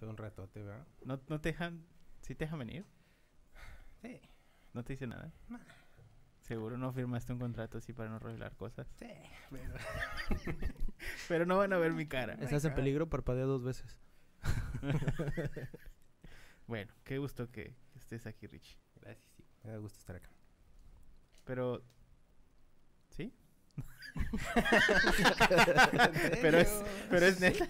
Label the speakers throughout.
Speaker 1: Hace un ratote, ¿verdad?
Speaker 2: ¿No, no te dejan, sí te dejan venir?
Speaker 1: Sí.
Speaker 2: ¿No te dice nada? Seguro no firmaste un contrato así para no revelar cosas.
Speaker 1: Sí, pero...
Speaker 2: Pero no van a ver mi cara.
Speaker 3: Estás en peligro, parpadea dos veces.
Speaker 2: Bueno, qué gusto que estés aquí, Richie.
Speaker 1: Gracias, sí. Me da gusto estar acá.
Speaker 2: Pero... ¿Sí? pero es, pero es neta.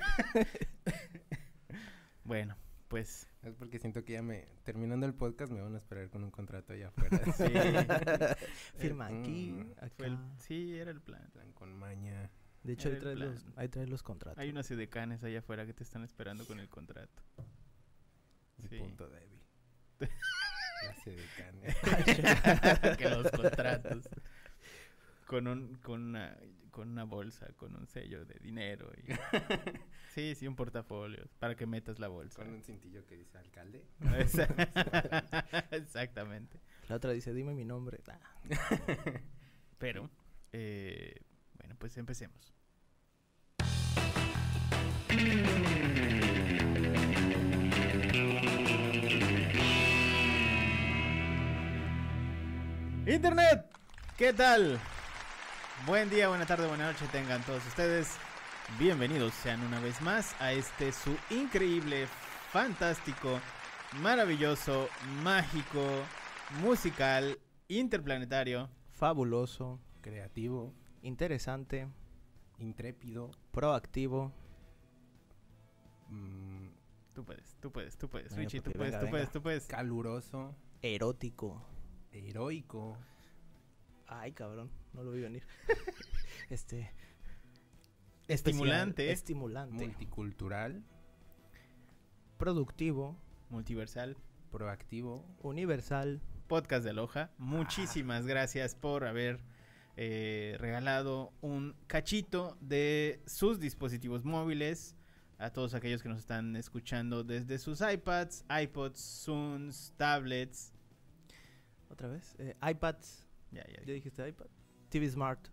Speaker 2: Bueno, pues
Speaker 1: Es porque siento que ya me... Terminando el podcast me van a esperar con un contrato allá afuera.
Speaker 2: sí,
Speaker 3: Firma
Speaker 1: Mm,
Speaker 3: aquí, acá.
Speaker 2: el- sí, era el plan.
Speaker 1: plan con maña.
Speaker 3: De hecho, ahí traes, los, ahí traes los contratos.
Speaker 2: Hay unos edecanes allá afuera que te están esperando con el contrato.
Speaker 1: Mi
Speaker 2: Sí.
Speaker 1: punto débil. Clase de cane.
Speaker 2: que los contratos. Con un, con una, con una bolsa, con un sello de dinero y sí, sí, un portafolio para que metas la bolsa.
Speaker 1: Con un cintillo que dice alcalde.
Speaker 2: Exactamente.
Speaker 3: La otra dice, dime mi nombre.
Speaker 2: Pero, eh, bueno, pues empecemos. Internet, ¿qué tal? Buen día, buena tarde, buena noche tengan todos ustedes. Bienvenidos sean una vez más a este su increíble, fantástico, maravilloso, mágico, musical, interplanetario,
Speaker 3: Fabuloso,
Speaker 1: Creativo.
Speaker 3: interesante,
Speaker 1: Intrépido.
Speaker 3: proactivo.
Speaker 1: mm,
Speaker 2: Tú puedes, tú puedes, tú puedes,
Speaker 3: Venga,
Speaker 2: Richie, tú
Speaker 3: papi,
Speaker 2: puedes,
Speaker 3: venga,
Speaker 2: tú puedes,
Speaker 3: venga.
Speaker 2: tú puedes.
Speaker 1: caluroso.
Speaker 3: Erótico.
Speaker 1: Heroico.
Speaker 3: Ay, cabrón, no lo vi venir. este.
Speaker 2: Estimulante.
Speaker 3: especial, Estimulante.
Speaker 1: Multicultural.
Speaker 3: productivo.
Speaker 2: Multiversal,
Speaker 1: Proactivo.
Speaker 3: Universal.
Speaker 2: podcast de Aloha. Muchísimas gracias por haber eh, regalado un cachito de sus dispositivos móviles a todos aquellos que nos están escuchando desde sus iPads, iPods, Zooms, tablets.
Speaker 3: Otra vez. eh, iPads.
Speaker 2: Ya, ya.
Speaker 3: ¿Ya dijiste iPad? TV Smart.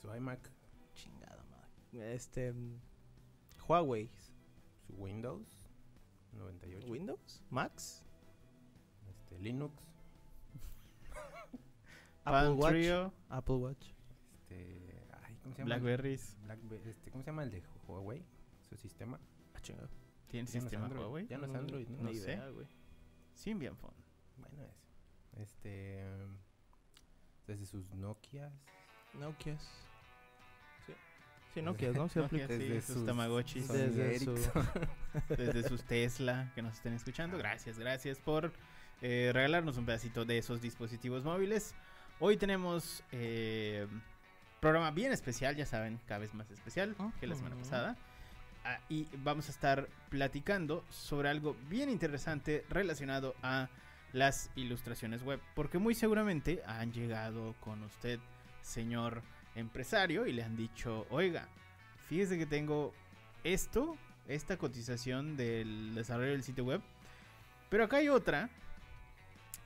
Speaker 1: Su iMac.
Speaker 3: Chingada madre. Este. mm, Huawei.
Speaker 1: Su Windows. 98.
Speaker 3: Windows. Max.
Speaker 1: Este, Linux.
Speaker 3: Apple Watch.
Speaker 2: Trio,
Speaker 3: Apple Watch.
Speaker 1: Este. Ay, ¿cómo se llama?
Speaker 2: Blackberries.
Speaker 1: Blackbe- este, ¿Cómo se llama el de Huawei? Su sistema.
Speaker 3: Ah, chingada.
Speaker 2: ¿Tiene
Speaker 1: Ya no
Speaker 2: sistema
Speaker 1: Android.
Speaker 2: Huawei?
Speaker 1: Ya no es Android, ¿no?
Speaker 2: No
Speaker 3: Ni
Speaker 2: sé.
Speaker 3: idea, güey.
Speaker 2: Symbian Phone.
Speaker 1: Bueno, eso. Este. um, Desde sus Nokias.
Speaker 3: Nokia. Sí. Sí, Nokia, ¿no? Se
Speaker 2: Nokia,
Speaker 1: Desde
Speaker 2: sus
Speaker 1: sus
Speaker 2: Tamagotchis.
Speaker 3: Desde su-
Speaker 2: desde sus Tesla que nos estén escuchando. Gracias, gracias por eh, regalarnos un pedacito de esos dispositivos móviles. Hoy tenemos eh, programa bien especial, ya saben, cada vez más especial que la semana pasada. Ah, y vamos a estar platicando sobre algo bien interesante relacionado a las ilustraciones web. Porque muy seguramente han llegado con usted, señor empresario, y le han dicho, oiga, fíjese que tengo esto, esta cotización del desarrollo del sitio web. Pero acá hay otra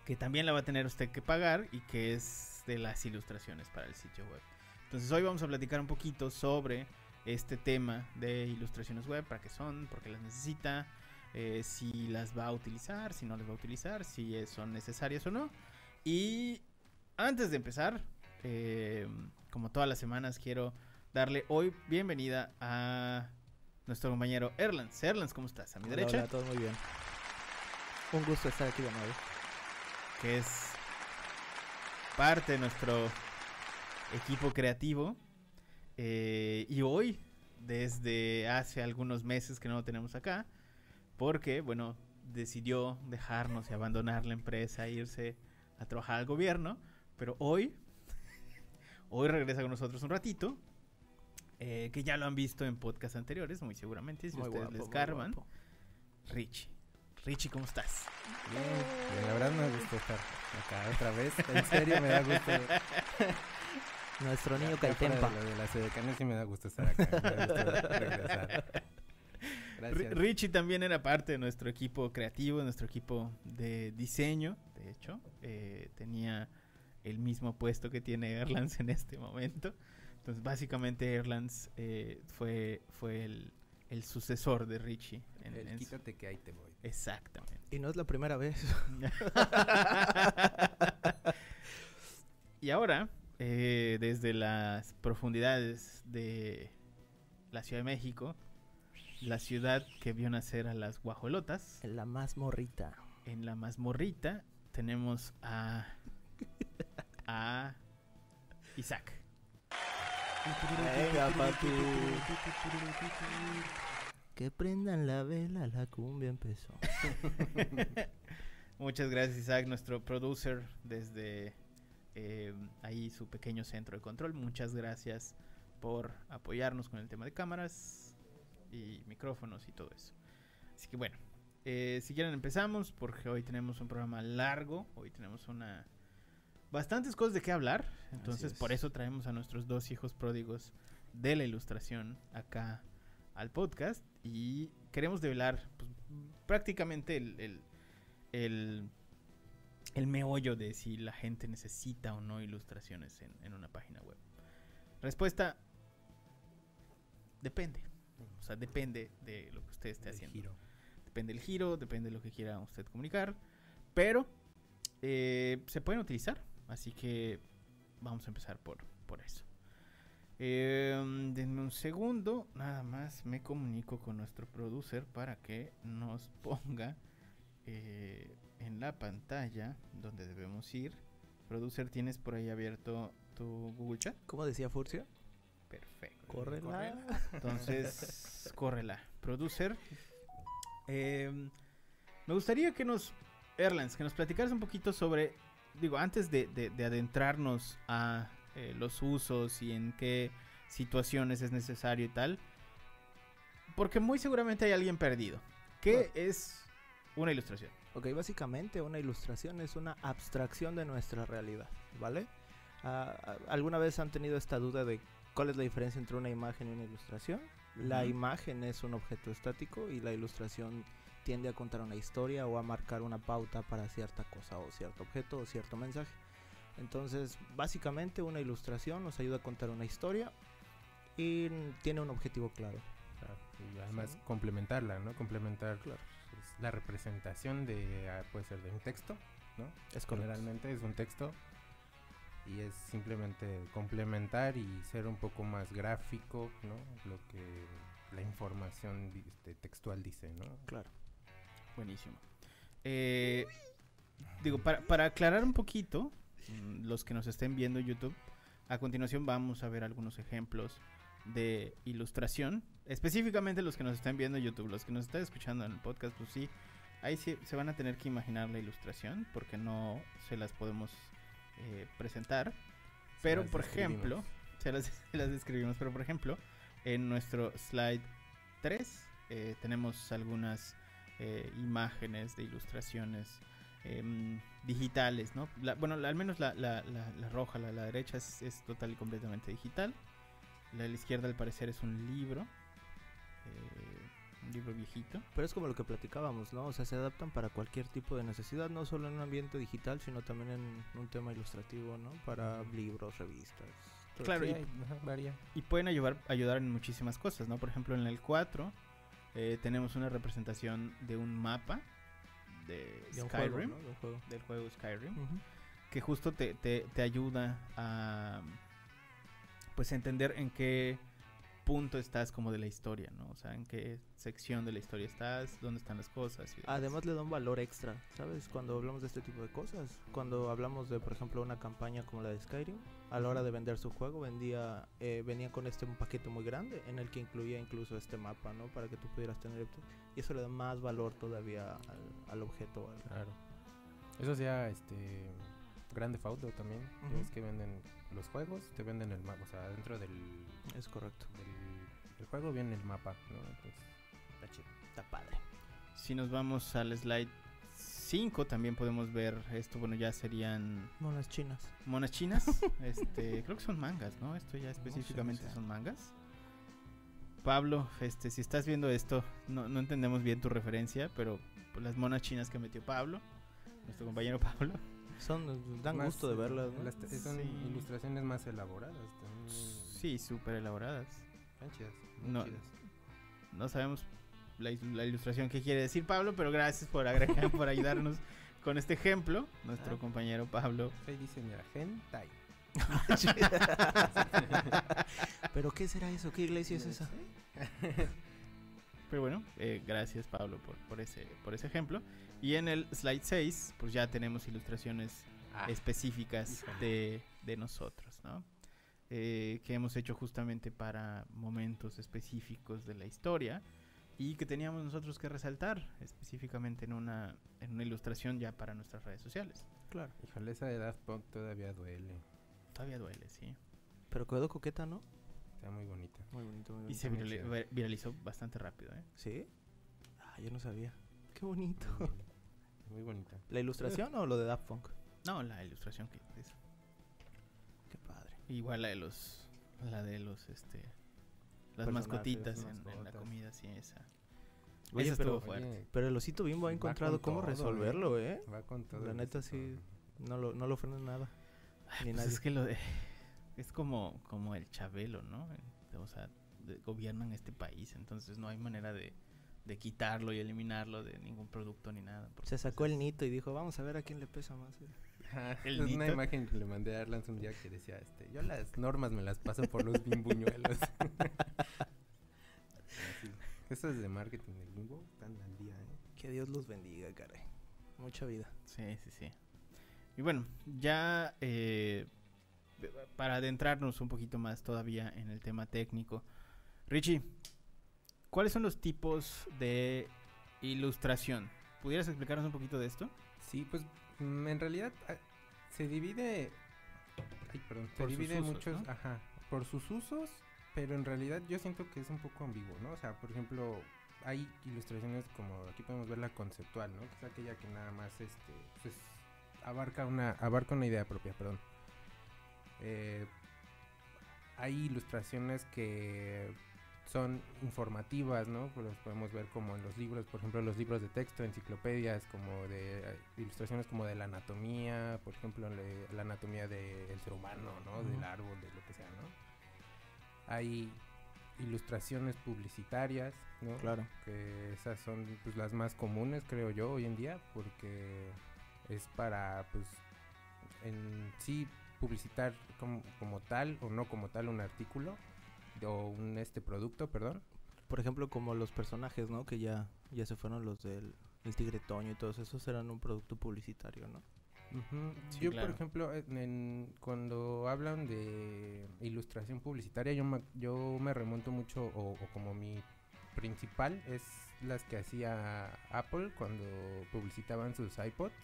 Speaker 2: que también la va a tener usted que pagar y que es de las ilustraciones para el sitio web. Entonces hoy vamos a platicar un poquito sobre este tema de ilustraciones web, para qué son, por qué las necesita, eh, si las va a utilizar, si no las va a utilizar, si son necesarias o no. Y antes de empezar, eh, como todas las semanas, quiero darle hoy bienvenida a nuestro compañero Erlans. Erlans, ¿cómo estás? A mi
Speaker 3: Hola,
Speaker 2: derecha,
Speaker 3: hola, todo muy bien. Un gusto estar aquí de nuevo.
Speaker 2: que es parte de nuestro equipo creativo. Eh, y hoy, desde hace algunos meses que no lo tenemos acá, porque, bueno, decidió dejarnos y abandonar la empresa e irse a trabajar al gobierno. Pero hoy, hoy regresa con nosotros un ratito. eh, que ya lo han visto en podcasts anteriores, muy seguramente, si
Speaker 3: Muy
Speaker 2: ustedes
Speaker 3: guapo,
Speaker 2: les
Speaker 3: guapo.
Speaker 2: Richie. Richie, ¿cómo estás?
Speaker 1: Bien, bien, la verdad me gusta estar acá otra vez. En serio, me da gusto.
Speaker 3: Nuestro niño Caitempa.
Speaker 1: de de las edecanes sí me da gusto estar acá. Me da gusto regresar. Gracias.
Speaker 2: Richie también era parte de nuestro equipo creativo, nuestro equipo de diseño. De hecho, eh, tenía el mismo puesto que tiene Erlands en este momento. Entonces, básicamente, Erlands eh, fue, fue el el sucesor de Richie. en-
Speaker 1: El
Speaker 2: en su-
Speaker 1: quítate que ahí te voy.
Speaker 2: Exactamente.
Speaker 3: Y no es la primera vez.
Speaker 2: y ahora, eh, desde las profundidades de la Ciudad de México, la ciudad que vio nacer a las guajolotas,
Speaker 3: La más morrita.
Speaker 2: en la mazmorrita tenemos a, a Isaac.
Speaker 3: Venga, papi. Que prendan la vela, la cumbia empezó.
Speaker 2: Muchas gracias Isaac, nuestro producer desde eh, ahí su pequeño centro de control. Muchas gracias por apoyarnos con el tema de cámaras y micrófonos y todo eso. Así que bueno, eh, si quieren empezamos porque hoy tenemos un programa largo, hoy tenemos una bastantes cosas de qué hablar, entonces
Speaker 1: es.
Speaker 2: por eso traemos a nuestros dos hijos pródigos de la ilustración acá al podcast y queremos develar pues, prácticamente el, el, el, el meollo de si la gente necesita o no ilustraciones en, en una página web. Respuesta, depende. Sea, depende de lo que usted esté haciendo.
Speaker 1: giro.
Speaker 2: Depende del giro, depende de lo que quiera usted comunicar. Pero eh, se pueden utilizar. Así que vamos a empezar por, por eso. Eh, denme un segundo. Nada más me comunico con nuestro producer para que nos ponga eh, en la pantalla donde debemos ir. Producer, ¿tienes por ahí abierto tu Google Chat?
Speaker 3: ¿Cómo decía Furcio?
Speaker 2: Perfecto.
Speaker 3: Córrela.
Speaker 2: Entonces, córrela. Producer. eh, me gustaría que nos, Erlands, que nos platicaras un poquito sobre, digo, antes de, de- de adentrarnos a eh, los usos y en qué situaciones es necesario y tal, porque muy seguramente hay alguien perdido. ¿Qué es una ilustración?
Speaker 3: Ok, básicamente una ilustración es una abstracción de nuestra realidad, ¿vale? Ah, ah, ¿Alguna vez han tenido esta duda de cuál es la diferencia entre una imagen y una ilustración? La
Speaker 2: Ujú.
Speaker 3: imagen es un objeto estático y la ilustración tiende a contar una historia o a marcar una pauta para cierta cosa o cierto objeto o cierto mensaje. Entonces, básicamente una ilustración nos ayuda a contar una historia y tiene un objetivo claro.
Speaker 1: Claro, Y además
Speaker 3: Sí.
Speaker 1: complementarla, ¿no? Complementar
Speaker 3: Claro.
Speaker 1: la representación de, ah, puede ser de un texto, ¿no?
Speaker 3: Es.
Speaker 1: Generalmente es un texto y es simplemente complementar y ser un poco más gráfico, ¿no? Lo que la información este, textual dice, ¿no?
Speaker 3: Claro.
Speaker 2: Buenísimo. Eh, digo, para, para aclarar un poquito, mm, los que nos estén viendo en YouTube, a continuación vamos a ver algunos ejemplos de ilustración. Específicamente los que nos estén viendo en YouTube, los que nos están escuchando en el podcast, pues sí, ahí sí se van a tener que imaginar la ilustración porque no se las podemos eh, presentar. Pero, por ejemplo, se las, se las describimos, pero por ejemplo, en nuestro slide 3 eh, tenemos algunas eh, imágenes de ilustraciones em, digitales, ¿no? La- bueno, la- al menos la, la- la- roja, la, la derecha es, es total y completamente digital. La de la izquierda al parecer es un libro, libro viejito.
Speaker 3: Pero es como lo que platicábamos, ¿no? O sea, se adaptan para cualquier tipo de necesidad, no solo en un ambiente digital, sino también en un tema ilustrativo, ¿no? Para libros, revistas. todo
Speaker 2: Claro, y-
Speaker 1: varía.
Speaker 2: Y pueden ayudar, ayudar en muchísimas cosas, ¿no? Por ejemplo, en el 4 eh, tenemos una representación de un mapa de,
Speaker 3: de un
Speaker 2: Skyrim,
Speaker 3: juego, ¿no? De un juego.
Speaker 2: del juego Skyrim. Que justo te, te, te ayuda a pues entender en qué punto estás como de la historia, ¿no? O sea, en qué sección de la historia estás, dónde están las cosas. y demás.
Speaker 3: Además le da un valor extra, ¿sabes? Cuando hablamos de este tipo de cosas. Cuando hablamos de, por ejemplo, una campaña como la de Skyrim, a la hora de vender su juego, vendía eh, venía con este un paquete muy grande en el que incluía incluso este mapa, ¿no? Para que tú pudieras tener... Y eso le da más valor todavía al, al objeto. al-
Speaker 1: Claro. Eso sea, este, Grande Auto también. ya
Speaker 3: Ujú.
Speaker 1: ves que venden los juegos, te venden el mapa, o sea, dentro del,
Speaker 3: Es correcto.
Speaker 1: del, del juego viene el mapa, ¿no? Entonces, está chido.
Speaker 3: Está padre.
Speaker 2: Si nos vamos al slide 5 también podemos ver esto, bueno, ya serían
Speaker 3: Monas chinas.
Speaker 2: monas chinas. este, creo que son mangas, ¿no? Esto ya
Speaker 3: sé, no
Speaker 2: específicamente
Speaker 3: sé.
Speaker 2: son mangas. Pablo, este, si estás viendo esto, no, no entendemos bien tu referencia, pero pues, las monas chinas que metió Pablo, nuestro compañero Pablo,
Speaker 3: Son, dan
Speaker 1: Más,
Speaker 3: gusto de
Speaker 1: eh,
Speaker 3: verlas, ¿no?
Speaker 1: las- son
Speaker 2: Sí.
Speaker 1: ilustraciones más elaboradas también.
Speaker 2: sí, súper elaboradas.
Speaker 1: Están chidas,
Speaker 2: No,
Speaker 1: chidas.
Speaker 2: No sabemos la, ilustración que quiere decir Pablo, pero gracias por agregar, por ayudarnos con este ejemplo. Nuestro
Speaker 1: Ah.
Speaker 2: compañero Pablo.
Speaker 1: Dice, mira, hentai.
Speaker 3: ¿Pero qué será eso? ¿Qué iglesia es esa?
Speaker 2: Pero bueno, eh, gracias Pablo por, por, ese, por ese ejemplo. Y en el slide 6, pues ya tenemos ilustraciones
Speaker 1: Ah,
Speaker 2: específicas de, de nosotros, ¿no? Eh, que hemos hecho justamente para momentos específicos de la historia y que teníamos nosotros que resaltar específicamente en una, en una ilustración ya para nuestras redes sociales.
Speaker 3: Claro.
Speaker 1: Híjole, esa de Daft Punk todavía duele.
Speaker 2: Todavía duele, sí.
Speaker 3: Pero quedó coqueta, ¿no?
Speaker 1: Está muy bonita.
Speaker 3: Muy bonito, muy
Speaker 2: Y se
Speaker 1: bonito.
Speaker 2: virali- vi- viralizó bastante rápido, ¿eh?
Speaker 3: ¿Sí? Ah, yo no sabía. Qué bonito.
Speaker 1: Muy, bonita.
Speaker 3: ¿La ilustración o lo de Daft Punk?
Speaker 2: No, la ilustración que es
Speaker 3: Qué padre.
Speaker 2: igual la de los la de los este las mascotitas en- en, la comida, sí, esa.
Speaker 3: Oye,
Speaker 2: esa
Speaker 3: pero-
Speaker 2: estuvo fuerte.
Speaker 1: Oye,
Speaker 3: Pero el osito bimbo ha encontrado
Speaker 1: con
Speaker 3: cómo
Speaker 1: todo,
Speaker 3: resolverlo, ¿eh?
Speaker 1: va con todo.
Speaker 3: La neta sí, no lo, no lo frena nada.
Speaker 2: Ay,
Speaker 3: Ni
Speaker 2: pues
Speaker 3: nadie.
Speaker 2: es que lo de es como como el Chabelo, ¿no? Eh, O sea, de- gobiernan este país, entonces no hay manera de, de quitarlo y eliminarlo de ningún producto ni nada.
Speaker 3: Se
Speaker 2: pues,
Speaker 3: sacó el
Speaker 2: es-
Speaker 3: nito y dijo, vamos a ver a quién le pesa más. eh".
Speaker 2: El
Speaker 1: es una imagen que le mandé a Arlans un día que decía, este, yo las normas me las paso por los bimbuñuelos. Así. Esos de marketing del bimbo están al día, ¿eh?
Speaker 3: Que Dios los bendiga, caray. Mucha vida.
Speaker 2: Sí, sí, sí. Y bueno, ya eh, para adentrarnos un poquito más todavía en el tema técnico, Richie, ¿cuáles son los tipos de ilustración? ¿Pudieras explicarnos un poquito de esto?
Speaker 1: Sí, pues mm, en realidad ah, se divide, ay, perdón, se
Speaker 2: Por
Speaker 1: divide
Speaker 2: usos,
Speaker 1: muchos,
Speaker 2: ¿no?
Speaker 1: ajá, por sus usos, pero en realidad yo siento que es un poco ambiguo, ¿no? O sea, por ejemplo, hay ilustraciones como aquí podemos ver la conceptual, ¿no? Que es aquella que nada más, este, pues abarca una, abarca una idea propia, perdón. Eh, hay ilustraciones que son informativas, ¿no? Pues las podemos ver como en los libros, por ejemplo, los libros de texto, enciclopedias, como de eh, ilustraciones como de la anatomía, por ejemplo, le- la anatomía del ser humano, ¿no? Del árbol, de lo que sea, ¿no? Hay ilustraciones publicitarias, ¿no?
Speaker 3: Claro.
Speaker 1: que esas son pues, las más comunes creo yo hoy en día porque es para pues en sí publicitar como, como tal o no como tal un artículo o un este producto perdón
Speaker 3: Por ejemplo, como los personajes, ¿no? Que ya, ya se fueron los del el Tigre Toño y todos esos eran un producto publicitario, ¿no?
Speaker 2: Sí,
Speaker 1: yo
Speaker 2: claro.
Speaker 1: por ejemplo en- en- cuando hablan de ilustración publicitaria yo me, yo me remonto mucho o, o como mi principal es las que hacía Apple cuando publicitaban sus iPods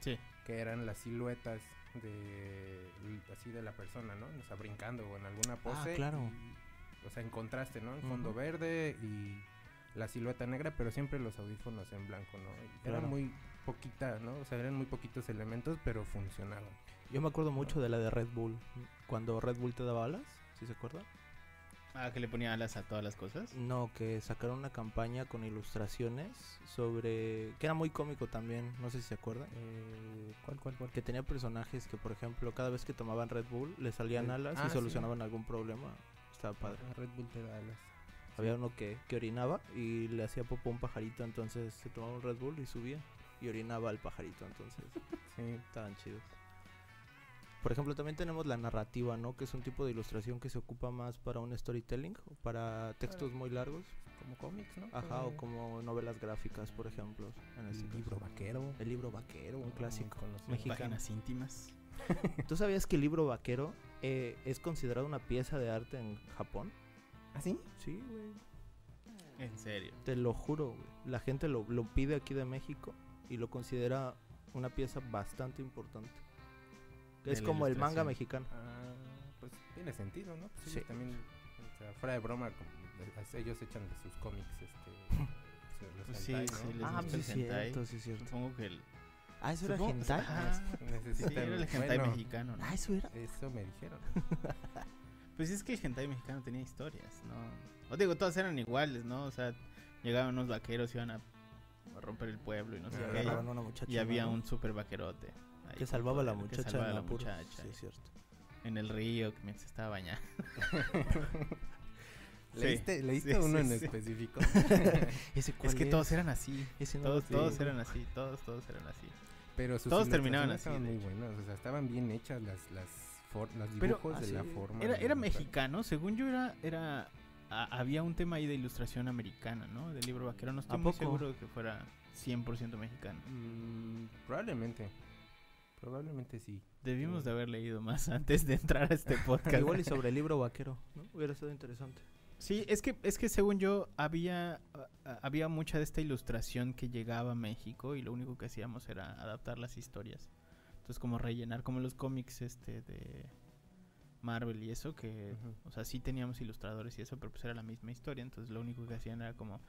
Speaker 2: Sí.
Speaker 1: que eran las siluetas de así de la persona, ¿no? O sea, brincando o en alguna pose.
Speaker 3: claro.
Speaker 1: y, o sea, en contraste, ¿no? En fondo verde y la silueta negra, pero siempre los audífonos en blanco, ¿no?
Speaker 3: Claro.
Speaker 1: muy poquita, ¿no? O sea, eran muy poquitos elementos, pero funcionaban.
Speaker 3: Yo me acuerdo mucho de la de Red Bull. Cuando Red Bull te daba alas, ¿sí se acuerdan?
Speaker 2: Ah, que le ponía alas a todas las cosas.
Speaker 3: No, que sacaron una campaña con ilustraciones sobre... que era muy cómico también, no sé si se acuerdan.
Speaker 1: Eh, ¿Cuál, cuál, cuál?
Speaker 3: Que tenía personajes que, por ejemplo, cada vez que tomaban Red Bull, le salían
Speaker 1: Red-
Speaker 3: alas
Speaker 1: ah,
Speaker 3: y
Speaker 1: sí.
Speaker 3: solucionaban algún problema. Estaba padre.
Speaker 1: Ah, Red Bull te da alas.
Speaker 3: Había uno que, que orinaba y le hacía popó a un pajarito, entonces se tomaba un Red Bull y subía. Y orinaba al pajarito, entonces
Speaker 1: Sí.
Speaker 3: estaban chidos. Por ejemplo, también tenemos la narrativa, ¿no? Que es un tipo de ilustración que se ocupa más para un storytelling o para textos muy largos.
Speaker 1: Como cómics, ¿no?
Speaker 3: Ajá, o como novelas gráficas, por ejemplo. En este
Speaker 1: el libro vaquero.
Speaker 3: El libro vaquero, un
Speaker 1: muy
Speaker 3: clásico.
Speaker 1: conocido.
Speaker 3: mexicano.
Speaker 2: Páginas íntimas.
Speaker 3: ¿Tú sabías que el libro vaquero eh, es considerado una pieza de arte en Japón?
Speaker 1: ¿Ah, sí?
Speaker 3: Sí, güey.
Speaker 2: En serio.
Speaker 3: Te lo juro, güey. La gente lo, lo pide aquí de México y lo considera una pieza bastante importante.
Speaker 2: De
Speaker 3: Es como el manga mexicano.
Speaker 1: Ah, pues tiene sentido, ¿no? Pues
Speaker 3: Sí.
Speaker 1: también, o sea, fuera de broma, ellos echan de sus cómics, este, pues, los
Speaker 2: Pues sí,
Speaker 1: hentai,
Speaker 2: sí,
Speaker 1: ¿no?
Speaker 2: les
Speaker 3: Ah,
Speaker 2: gusta
Speaker 3: sí,
Speaker 2: el
Speaker 3: es
Speaker 2: hentai.
Speaker 3: cierto, sí, es cierto.
Speaker 2: Supongo que el.
Speaker 3: Ah, eso era
Speaker 2: supongo-
Speaker 3: hentai.
Speaker 2: Sí,
Speaker 1: Necesitan,
Speaker 2: era el hentai
Speaker 1: bueno,
Speaker 2: mexicano, ¿no?
Speaker 3: Ah, eso era.
Speaker 1: Eso me dijeron.
Speaker 2: Pues es que el hentai mexicano tenía historias, ¿no? O digo, todas eran iguales, ¿no? O sea, llegaban unos vaqueros, iban a, a romper el pueblo y no sé
Speaker 1: Ah,
Speaker 2: qué.
Speaker 3: Agarraban a una muchacha.
Speaker 2: Y había
Speaker 3: ¿no?
Speaker 2: un super vaquerote. ahí
Speaker 3: que
Speaker 2: con
Speaker 3: salvaba a la
Speaker 2: poder, que
Speaker 3: muchacha
Speaker 2: salvaba a
Speaker 3: en
Speaker 2: la muchacha
Speaker 3: Sí, es cierto.
Speaker 2: en el río que mientras se estaba bañando. Sí,
Speaker 1: ¿Leíste, ¿leíste
Speaker 2: sí,
Speaker 1: uno
Speaker 2: sí,
Speaker 1: en
Speaker 2: sí.
Speaker 1: específico?
Speaker 3: Ese
Speaker 2: Es que todos eran así.
Speaker 3: Ese no
Speaker 2: Todos, todos
Speaker 3: tengo.
Speaker 2: eran así. Todos, todos eran así.
Speaker 1: Pero sus
Speaker 2: Todos terminaban así,
Speaker 1: Estaban
Speaker 2: de
Speaker 1: muy o sea, estaban bien hechas las, las, for- los
Speaker 2: Pero-
Speaker 1: dibujos
Speaker 3: Ah,
Speaker 1: de la forma.
Speaker 2: Era, era mexicano, según yo era, era a- había un tema ahí de ilustración americana, ¿no? Del libro vaquero. No estoy
Speaker 3: ¿A
Speaker 2: muy
Speaker 3: poco?
Speaker 2: seguro de que fuera 100% mexicano.
Speaker 1: Mm, probablemente. Probablemente sí.
Speaker 2: Debimos
Speaker 1: Sí.
Speaker 2: de haber leído más antes de entrar a este podcast.
Speaker 3: Igual y sobre el libro vaquero, ¿no? Hubiera sido interesante.
Speaker 2: Sí, es que, es que según yo había, había mucha de esta ilustración que llegaba a México y lo único que hacíamos era adaptar las historias. Entonces como rellenar, como los cómics este de Marvel y eso, que, o sea, sí teníamos ilustradores y eso, pero pues era la misma historia, entonces lo único que hacían era como,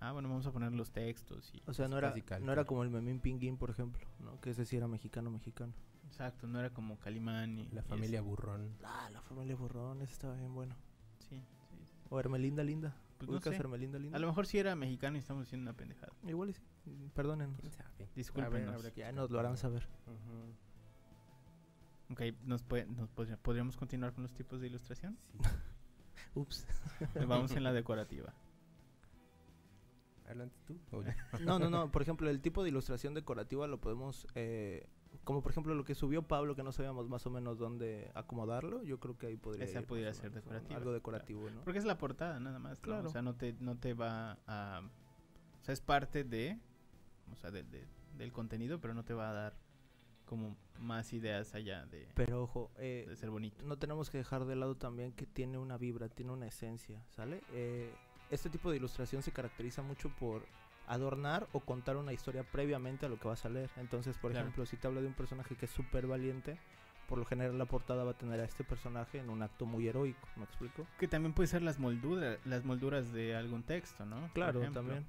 Speaker 2: ah, bueno, vamos a poner los textos y...
Speaker 3: O sea, no era, no era como el Memín Pinguín, por ejemplo, ¿no? Que ese sí era mexicano, mexicano.
Speaker 2: Exacto, no era como Calimán y...
Speaker 1: La
Speaker 2: y
Speaker 1: familia
Speaker 2: eso.
Speaker 1: Burrón.
Speaker 3: Ah, la familia Burrón, ese estaba bien bueno. O Hermelinda Linda.
Speaker 2: Pues no
Speaker 3: ¿Ubicas
Speaker 2: sé.
Speaker 3: Hermelinda Linda?
Speaker 2: A lo mejor sí era mexicano y estamos haciendo una pendejada.
Speaker 3: Igual y sí. Perdónenos.
Speaker 1: Que
Speaker 3: Ya nos lo harán saber.
Speaker 1: Ujú.
Speaker 2: Ok, ¿nos, puede- nos podría- podríamos continuar con los tipos de ilustración?
Speaker 1: Sí.
Speaker 3: Ups.
Speaker 2: Vamos en la decorativa.
Speaker 1: Adelante tú.
Speaker 3: No, no, no. Por ejemplo, el tipo de ilustración decorativa lo podemos. eh, como por ejemplo lo que subió Pablo, que no sabíamos más o menos dónde acomodarlo. Yo creo que ahí podría.
Speaker 2: Esa
Speaker 3: ir
Speaker 2: pudiera ser decorativa,
Speaker 3: Algo decorativo, ¿no?
Speaker 2: Porque es la portada nada más, ¿no?
Speaker 3: Claro.
Speaker 2: O sea, no te, no te va a... O sea, es parte de... O sea, de- de- del contenido, pero no te va a dar como más ideas allá de,
Speaker 3: Pero ojo, eh,
Speaker 2: de ser bonito.
Speaker 3: no tenemos que dejar de lado también que tiene una vibra, tiene una esencia, ¿sale? Eh, este tipo de ilustración se caracteriza mucho por adornar o contar una historia previamente a lo que vas a leer. Entonces, por
Speaker 2: Claro.
Speaker 3: ejemplo, si te habla de un personaje que es súper valiente, por lo general la portada va a tener a este personaje en un acto muy heroico, ¿me explico?
Speaker 2: Que también puede ser las molduras, las molduras de algún texto, ¿no?
Speaker 3: Claro, también.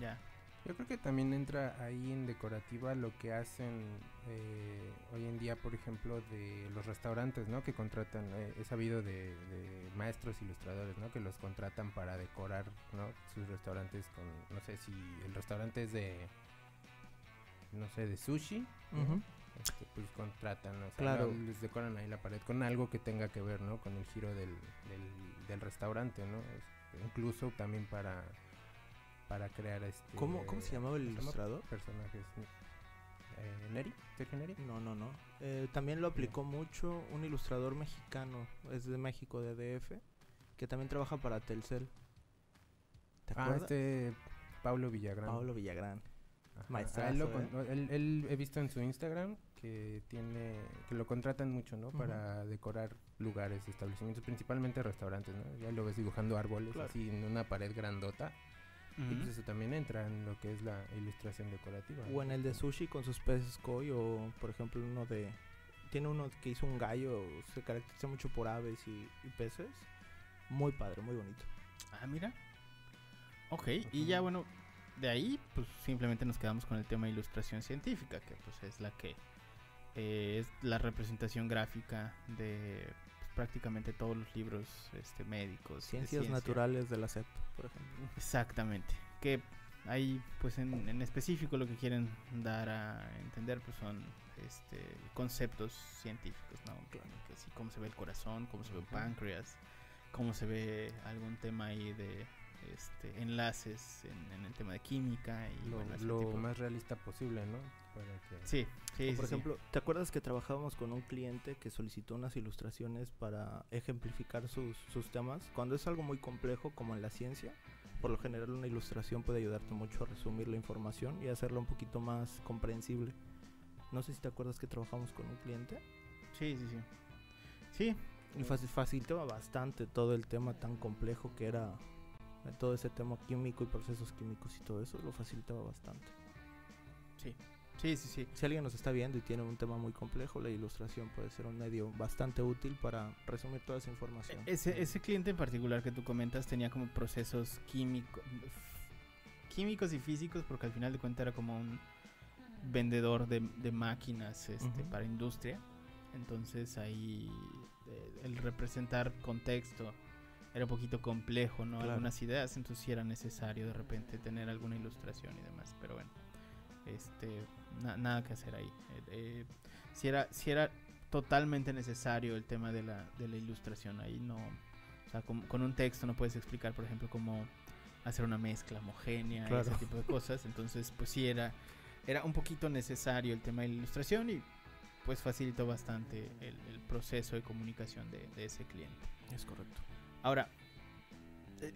Speaker 2: Ya.
Speaker 1: Yo creo que también entra ahí en decorativa lo que hacen eh, día, por ejemplo, de los restaurantes, ¿no? Que contratan, eh, he sabido de, de maestros ilustradores, ¿no? Que los contratan para decorar, ¿no? Sus restaurantes con, no sé si el restaurante es de, no sé, de sushi, este, pues contratan, o sea,
Speaker 3: Claro.
Speaker 1: ¿no? les decoran ahí la pared con algo que tenga que ver, ¿no? Con el giro del, del, del restaurante, ¿no? Este, incluso también para para crear este
Speaker 3: ¿Cómo, ¿Cómo se llamaba el ilustrador?
Speaker 1: personajes eh, Neri Sergio Neri
Speaker 3: No, no, no. Eh, también lo aplicó mucho un ilustrador mexicano, es de México, de DF, que también trabaja para Telcel. ¿Te
Speaker 1: ah
Speaker 3: acuerdas?
Speaker 1: este Pablo Villagrán
Speaker 3: Pablo Villagrán. Maestrazo,
Speaker 1: a él, lo
Speaker 3: ¿eh?
Speaker 1: con- él- él he visto en su Instagram que tiene que lo contratan mucho no para decorar lugares establecimientos principalmente restaurantes no ya lo ves dibujando árboles
Speaker 3: Claro.
Speaker 1: así en una pared grandota y
Speaker 2: Ujú.
Speaker 1: pues eso también entra en lo que es la ilustración decorativa
Speaker 3: O en el de sushi con sus peces koi, o por ejemplo uno de... Tiene uno que hizo un gallo, se caracteriza mucho por aves y, y peces. Muy padre, muy bonito.
Speaker 2: Ah, mira. Ok, y ya bueno, de ahí pues simplemente nos quedamos con el tema de ilustración científica, que pues es la que eh, es la representación gráfica de prácticamente todos los libros este, médicos. de
Speaker 3: Ciencias
Speaker 2: ciencia.
Speaker 3: naturales del acepto, por ejemplo.
Speaker 2: Exactamente. Que ahí, pues en, en específico lo que quieren dar a entender pues son este conceptos científicos, ¿no?
Speaker 3: Claro.
Speaker 2: Que sí, cómo se ve el corazón, cómo se ve el páncreas, cómo se ve algún tema ahí de este, enlaces en, en el tema de química y
Speaker 1: lo,
Speaker 2: bueno, ese
Speaker 1: lo
Speaker 2: tipo-
Speaker 1: más realista posible no para que
Speaker 2: Sí, sí,
Speaker 3: O por
Speaker 2: sí.
Speaker 3: ejemplo, ¿te acuerdas que trabajábamos con un cliente que solicitó unas ilustraciones para ejemplificar sus, sus temas? Cuando es algo muy complejo como en la ciencia, por lo general una ilustración puede ayudarte mucho a resumir la información y hacerla un poquito más comprensible. No sé si te acuerdas que trabajamos con un cliente
Speaker 2: Sí, sí, sí. Sí,
Speaker 3: y faci- facilitaba bastante todo el tema tan complejo que era todo ese tema químico y procesos químicos y todo eso, lo facilitaba bastante.
Speaker 2: sí, sí, sí, sí.
Speaker 3: Si alguien nos está viendo y tiene un tema muy complejo, la ilustración puede ser un medio bastante útil para resumir toda esa información.
Speaker 2: E- Ese, ese cliente en particular que tú comentas tenía como procesos químicos, químicos y físicos, porque al final de cuentas era como un vendedor de, de máquinas este, para industria. Entonces ahí eh, el representar contexto era un poquito complejo, ¿no?
Speaker 3: Claro.
Speaker 2: Algunas ideas, entonces sí era necesario de repente tener alguna ilustración y demás, pero bueno, este, na- nada que hacer ahí. Eh, eh, si era, si era totalmente necesario el tema de la, de la ilustración, ahí no, o sea, con, con un texto no puedes explicar, por ejemplo, cómo hacer una mezcla homogénea y
Speaker 3: Claro.
Speaker 2: ese tipo de cosas. Entonces, pues sí, era, era un poquito necesario el tema de la ilustración y pues facilitó bastante el, el proceso de comunicación de, de ese cliente.
Speaker 3: Es correcto.
Speaker 2: Ahora,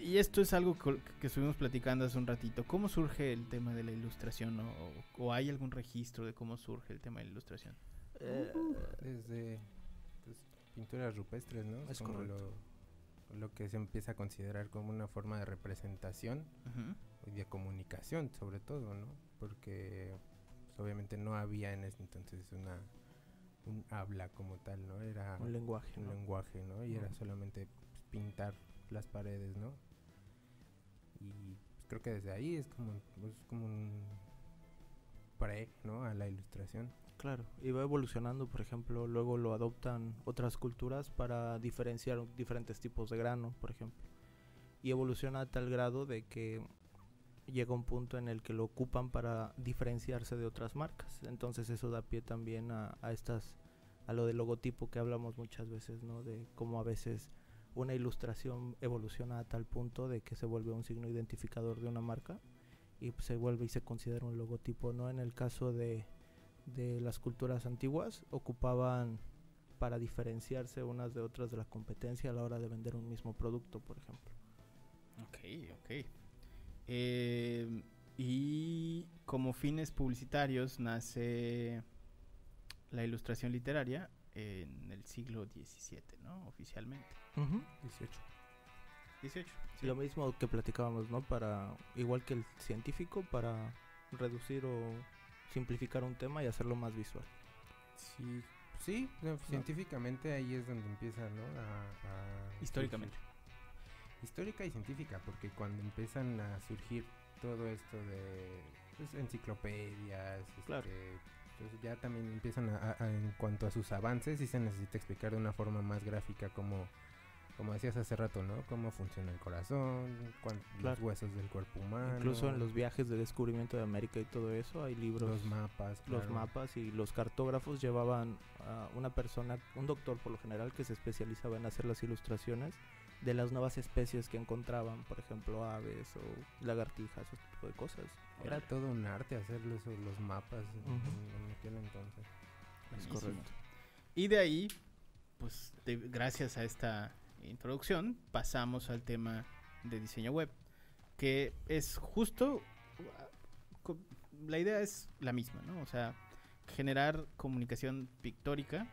Speaker 2: y esto es algo que estuvimos platicando hace un ratito. ¿Cómo surge el tema de la ilustración? ¿O, o hay algún registro de cómo surge el tema de la ilustración?
Speaker 3: Eh,
Speaker 1: Desde pues, pinturas rupestres, ¿no?
Speaker 3: Es
Speaker 1: como
Speaker 3: correcto.
Speaker 1: lo, lo que se empieza a considerar como una forma de representación y de comunicación, sobre todo, ¿no? Porque pues, obviamente no había en ese entonces una un habla como tal, ¿no? Era
Speaker 3: un lenguaje,
Speaker 1: un
Speaker 3: ¿no?
Speaker 1: lenguaje, ¿no? Y era solamente pintar las paredes, ¿no? Y creo que desde ahí es como, pues, como un pre, ¿no? A la ilustración.
Speaker 3: Claro, y va evolucionando, por ejemplo, luego lo adoptan otras culturas para diferenciar diferentes tipos de grano, por ejemplo. Y evoluciona a tal grado de que llega un punto en el que lo ocupan para diferenciarse de otras marcas. Entonces eso da pie también a, a estas a lo del logotipo que hablamos muchas veces, ¿no? De cómo a veces una ilustración evoluciona a tal punto de que se vuelve un signo identificador de una marca y se vuelve y se considera un logotipo, ¿no? En el caso de de las culturas antiguas ocupaban para diferenciarse unas de otras de la competencia a la hora de vender un mismo producto, por ejemplo.
Speaker 2: Ok, ok. Eh, y como fines publicitarios nace la ilustración literaria en el siglo XVII, ¿no? Oficialmente.
Speaker 1: 18.
Speaker 2: 18.
Speaker 3: Lo mismo que platicábamos, ¿no? Para, igual que el científico, para reducir o simplificar un tema y hacerlo más visual.
Speaker 1: Sí, sí, no, científicamente ahí es donde empieza, ¿no? A, a
Speaker 2: Históricamente.
Speaker 1: surgir. Histórica y científica, porque cuando empiezan a surgir todo esto de pues, enciclopedias,
Speaker 3: Claro.
Speaker 1: este, ya también empiezan a, en cuanto a sus avances y se necesita explicar de una forma más gráfica como como decías hace rato, ¿no? Cómo funciona el corazón, cuán- los
Speaker 3: Claro.
Speaker 1: huesos del cuerpo humano,
Speaker 3: Incluso en los viajes de descubrimiento de América y todo eso, hay libros,
Speaker 1: los mapas,
Speaker 3: los mapas y los cartógrafos llevaban a una persona, un doctor por lo general, que se especializaba en hacer las ilustraciones de las nuevas especies que encontraban, por ejemplo, aves o lagartijas, ese tipo de cosas.
Speaker 1: Era todo un arte hacerlo eso, los mapas en-
Speaker 3: Ujú.
Speaker 1: en, en aquel entonces.
Speaker 3: Es correcto.
Speaker 2: Y de ahí, pues de- gracias a esta introducción, pasamos al tema de diseño web, que es justo, uh, la idea es la misma, ¿no? O sea, generar comunicación pictórica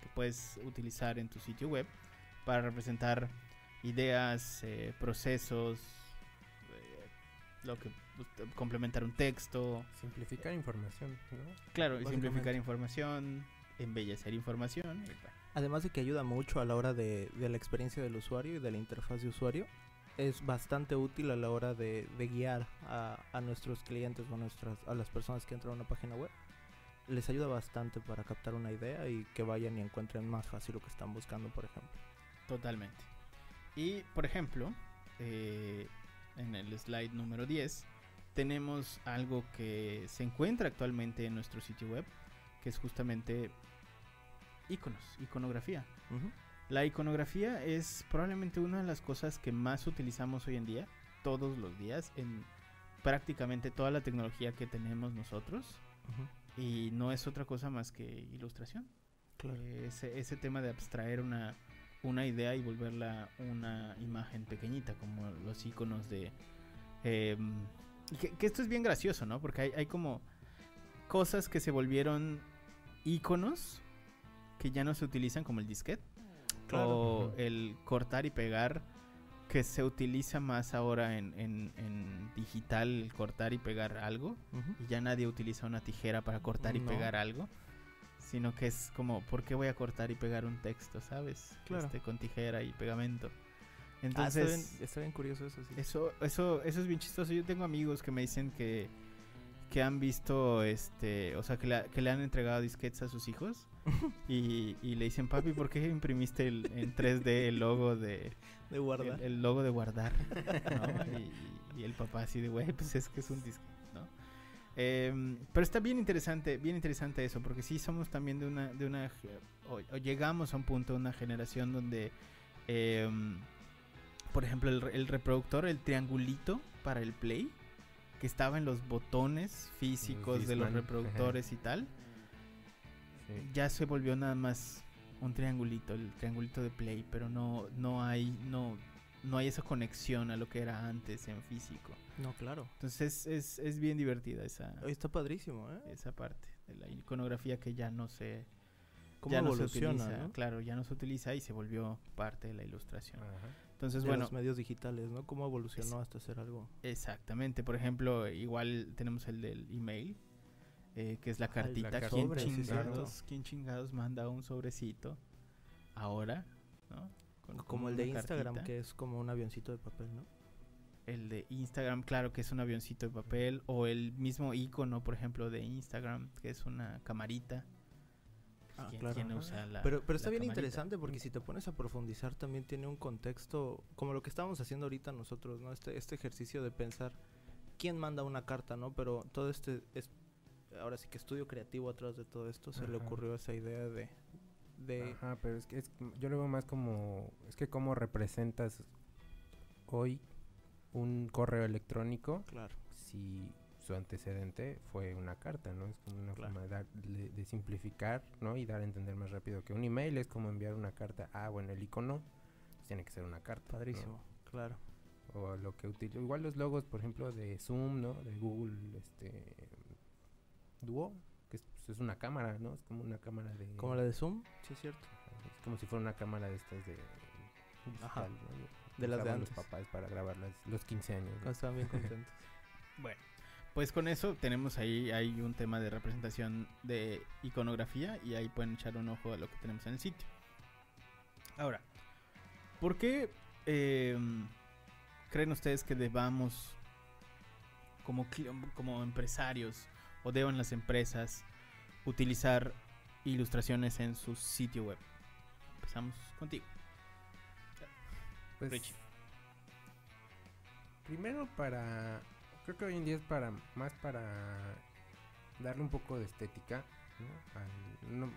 Speaker 2: que puedes utilizar en tu sitio web para representar ideas, eh, procesos, eh, lo que pues, complementar un texto,
Speaker 1: Simplificar información, ¿no?
Speaker 2: Claro, simplificar información, embellecer información.
Speaker 3: Además de que ayuda mucho a la hora de, de la experiencia del usuario y de la interfaz de usuario, es bastante útil a la hora de, de guiar a, a nuestros clientes o a, nuestras, a las personas que entran a una página web. Les ayuda bastante para captar una idea y que vayan y encuentren más fácil lo que están buscando, por ejemplo.
Speaker 2: Totalmente. Y, por ejemplo, eh, en el slide número 10, tenemos algo que se encuentra actualmente en nuestro sitio web, que es justamente iconos, iconografía. La iconografía es probablemente una de las cosas que más utilizamos hoy en día, todos los días, en prácticamente toda la tecnología que tenemos nosotros. Y no es otra cosa más que ilustración.
Speaker 3: Claro.
Speaker 2: Eh, ese, ese tema de abstraer una, una idea y volverla una imagen pequeñita, como los iconos de... em, que, que esto es bien gracioso, ¿no? Porque hay, hay como cosas que se volvieron iconos que ya no se utilizan como el disquete o
Speaker 1: Ujú.
Speaker 2: el cortar y pegar que se utiliza más ahora en, en- en digital, el cortar y pegar algo y ya nadie utiliza una tijera para cortar y pegar algo, sino que es como, ¿por qué voy a cortar y pegar un texto, sabes?
Speaker 3: Claro.
Speaker 2: Este, con tijera y pegamento.
Speaker 3: Ah, está,
Speaker 2: Entonces,
Speaker 3: bien, está bien curioso eso, sí.
Speaker 2: eso, eso, eso es bien chistoso. Yo tengo amigos que me dicen que, que han visto, este, o sea, que, la- que le han entregado disquetes a sus hijos y, y le dicen, papi, ¿por qué imprimiste el- en 3D el logo de,
Speaker 3: de guardar.
Speaker 2: el, el logo de guardar, ¿no? Y, y el papá así de, güey, pues es que es un disco, Em, pero está bien interesante, bien interesante eso, porque sí somos también de una, de una, o, o llegamos a un punto, una generación donde em, por ejemplo, el, re- el reproductor, el triangulito para el play, que estaba en los botones físicos de los reproductores y tal,
Speaker 1: Sí.
Speaker 2: ya se volvió nada más un triangulito, el triangulito de play, pero no, no hay, no, no hay esa conexión a lo que era antes en físico.
Speaker 3: No, claro.
Speaker 2: Entonces es, es bien divertida esa,
Speaker 3: Está padrísimo, ¿eh?
Speaker 2: esa parte de la iconografía que ya no se,
Speaker 3: Cómo
Speaker 2: ya no se utiliza,
Speaker 3: ¿no?
Speaker 2: claro, ya no se utiliza y se volvió parte de la ilustración.
Speaker 1: Ajá.
Speaker 2: Entonces,
Speaker 3: de
Speaker 2: bueno,
Speaker 3: los medios digitales, ¿no? Cómo evolucionó hasta hacer algo.
Speaker 2: exactamente. Por ejemplo, igual tenemos el del email, eh, que es la cartita.
Speaker 1: la
Speaker 2: ¿Quién,
Speaker 3: sobre, sí,
Speaker 2: chingados, quién chingados manda un sobrecito ahora? ¿no?
Speaker 3: Como el de Instagram,
Speaker 2: cartita.
Speaker 3: que es como un avioncito de papel, ¿no?
Speaker 2: El de Instagram, claro, que es un avioncito de papel. O el mismo icono, por ejemplo, de Instagram, que es una camarita.
Speaker 3: Ah,
Speaker 2: ¿Quién,
Speaker 3: claro.
Speaker 2: quién usa la-
Speaker 3: Pero, pero está bien
Speaker 2: camarita?
Speaker 3: interesante porque si te pones a profundizar también tiene un contexto, como lo que estábamos haciendo ahorita nosotros, ¿no? Este, este ejercicio de pensar quién manda una carta, ¿no? Pero todo este, es, ahora sí que estudio creativo atrás de todo esto, se le ocurrió esa idea de... de
Speaker 1: Ajá, pero es que es, yo lo veo más como, es que cómo representas hoy un correo electrónico
Speaker 3: Claro,
Speaker 1: si su antecedente fue una carta, ¿no? Es como una
Speaker 3: Claro.
Speaker 1: forma de, dar- de- de simplificar, ¿no? Y dar a entender más rápido que un email es como enviar una carta. Ah, bueno, el icono pues, tiene que ser una carta. ¿no?
Speaker 3: padrísimo, claro.
Speaker 1: O lo que utilizo. Igual los logos, por ejemplo, de Zoom, ¿no? De Google, este. Duo, es, una cámara, ¿no? Es como una cámara de.
Speaker 3: Como la de Zoom, sí es cierto.
Speaker 1: Es como si fuera una cámara de estas de.
Speaker 3: Ajá.
Speaker 1: digital, ¿no?
Speaker 3: De las de
Speaker 1: los papás para grabar las- los 15 años. ¿no?
Speaker 3: Cuando estaban bien contentos.
Speaker 2: Bueno, pues con eso tenemos ahí hay un tema de representación de iconografía y ahí pueden echar un ojo a lo que tenemos en el sitio. Ahora, ¿por qué eh, creen ustedes que debamos como, como empresarios o deban las empresas utilizar ilustraciones en su sitio web? Empezamos contigo.
Speaker 1: Pues,
Speaker 2: Richie.
Speaker 1: Primero para, creo que hoy en día es para, más para darle un poco de estética, ¿no? Al- no-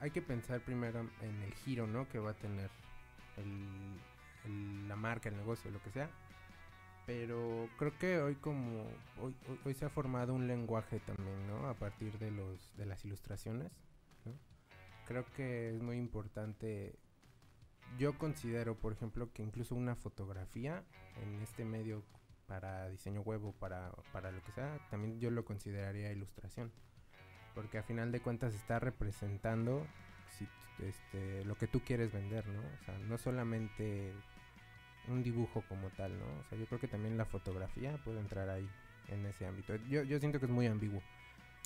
Speaker 1: hay que pensar primero en el giro, ¿no? Que va a tener el- el- la marca, el negocio, lo que sea. Pero creo que hoy como, hoy, hoy- se ha formado un lenguaje también, ¿no? A partir de los, de las ilustraciones. Creo que es muy importante yo considero, por ejemplo, que incluso una fotografía en este medio para diseño web o para, para lo que sea, también yo lo consideraría ilustración. Porque a final de cuentas está representando este, lo que tú quieres vender, ¿no? O sea, no solamente un dibujo como tal, ¿no? O sea, yo creo que también la fotografía puede entrar ahí en ese ámbito. Yo, yo siento que es muy ambiguo,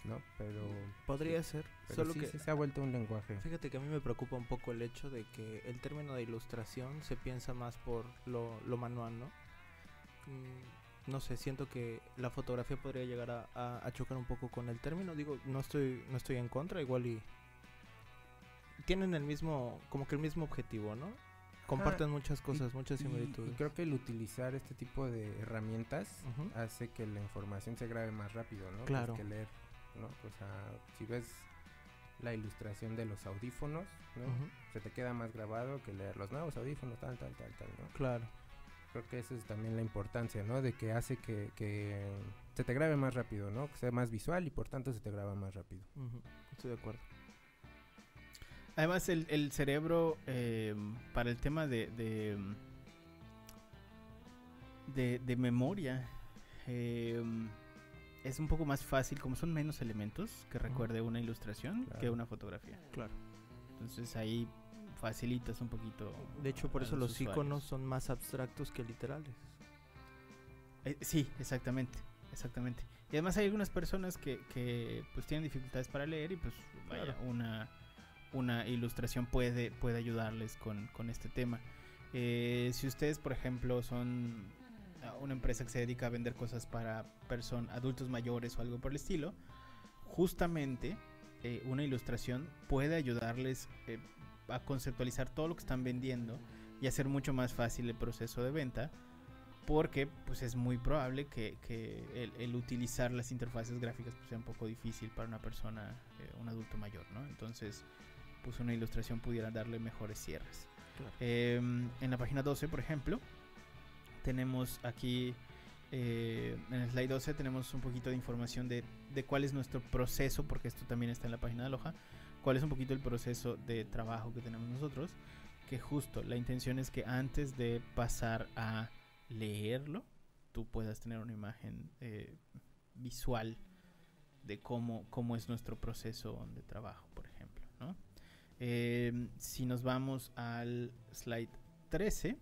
Speaker 1: ¿no? Pero,
Speaker 3: Podría ser,
Speaker 1: pero
Speaker 3: solo
Speaker 1: sí,
Speaker 3: que...
Speaker 1: sí se ha vuelto un lenguaje.
Speaker 3: Fíjate que a mí me preocupa un poco el hecho de que el término de ilustración se piensa más por lo, lo manual, ¿no? Mm, no sé, siento que la fotografía podría llegar a, a- a chocar un poco con el término. Digo, no estoy, no estoy en contra, igual y tienen el mismo, como que el mismo objetivo, ¿no? Comparten muchas cosas, muchas
Speaker 1: Y-
Speaker 3: similitudes.
Speaker 1: Y, creo que el utilizar este tipo de herramientas hace que la información se grabe más rápido, ¿no? Pues
Speaker 3: Claro.
Speaker 1: que leer, ¿no? O sea, si ves la ilustración de los audífonos, ¿no? Se te queda más grabado que leer los nuevos audífonos, tal, tal, tal, tal, ¿no?
Speaker 3: Claro.
Speaker 1: Creo que esa es también la importancia, ¿no? De que hace que, que se te grabe más rápido, ¿no? Que sea más visual y por tanto se te graba más rápido.
Speaker 3: Estoy de acuerdo.
Speaker 2: Además, el, el cerebro, eh, para el tema de, de, de, de memoria, eh, es un poco más fácil, como son menos elementos que recuerde una ilustración que una fotografía.
Speaker 3: Claro.
Speaker 2: Entonces ahí facilitas un poquito.
Speaker 3: De hecho, por eso los,
Speaker 2: usuarios.
Speaker 3: iconos son más abstractos que literales.
Speaker 2: Eh, sí, exactamente, exactamente. Y además hay algunas personas que, que pues tienen dificultades para leer y pues vaya,
Speaker 3: Claro.
Speaker 2: una, una ilustración puede, puede ayudarles con, con este tema. Eh, si ustedes, por ejemplo, son una empresa que se dedica a vender cosas para person adultos mayores o algo por el estilo, justamente eh, una ilustración puede ayudarles eh, a conceptualizar todo lo que están vendiendo y hacer mucho más fácil el proceso de venta porque pues es muy probable que, que el, utilizar las interfaces gráficas pues, sea un poco difícil para una persona, un adulto mayor, ¿no? Entonces, pues una ilustración pudiera darle mejores cierres.
Speaker 3: Claro.
Speaker 2: Eh, en la página 12, por ejemplo, tenemos aquí eh, en el slide 12 tenemos un poquito de información de, de, cuál es nuestro proceso, porque esto también está en la página de Aloha, cuál es un poquito el proceso de trabajo que tenemos nosotros, que justo la intención es que antes de pasar a leerlo, tú puedas tener una imagen eh, visual de cómo, cómo es nuestro proceso de trabajo, por. Eh, si nos vamos al slide 13,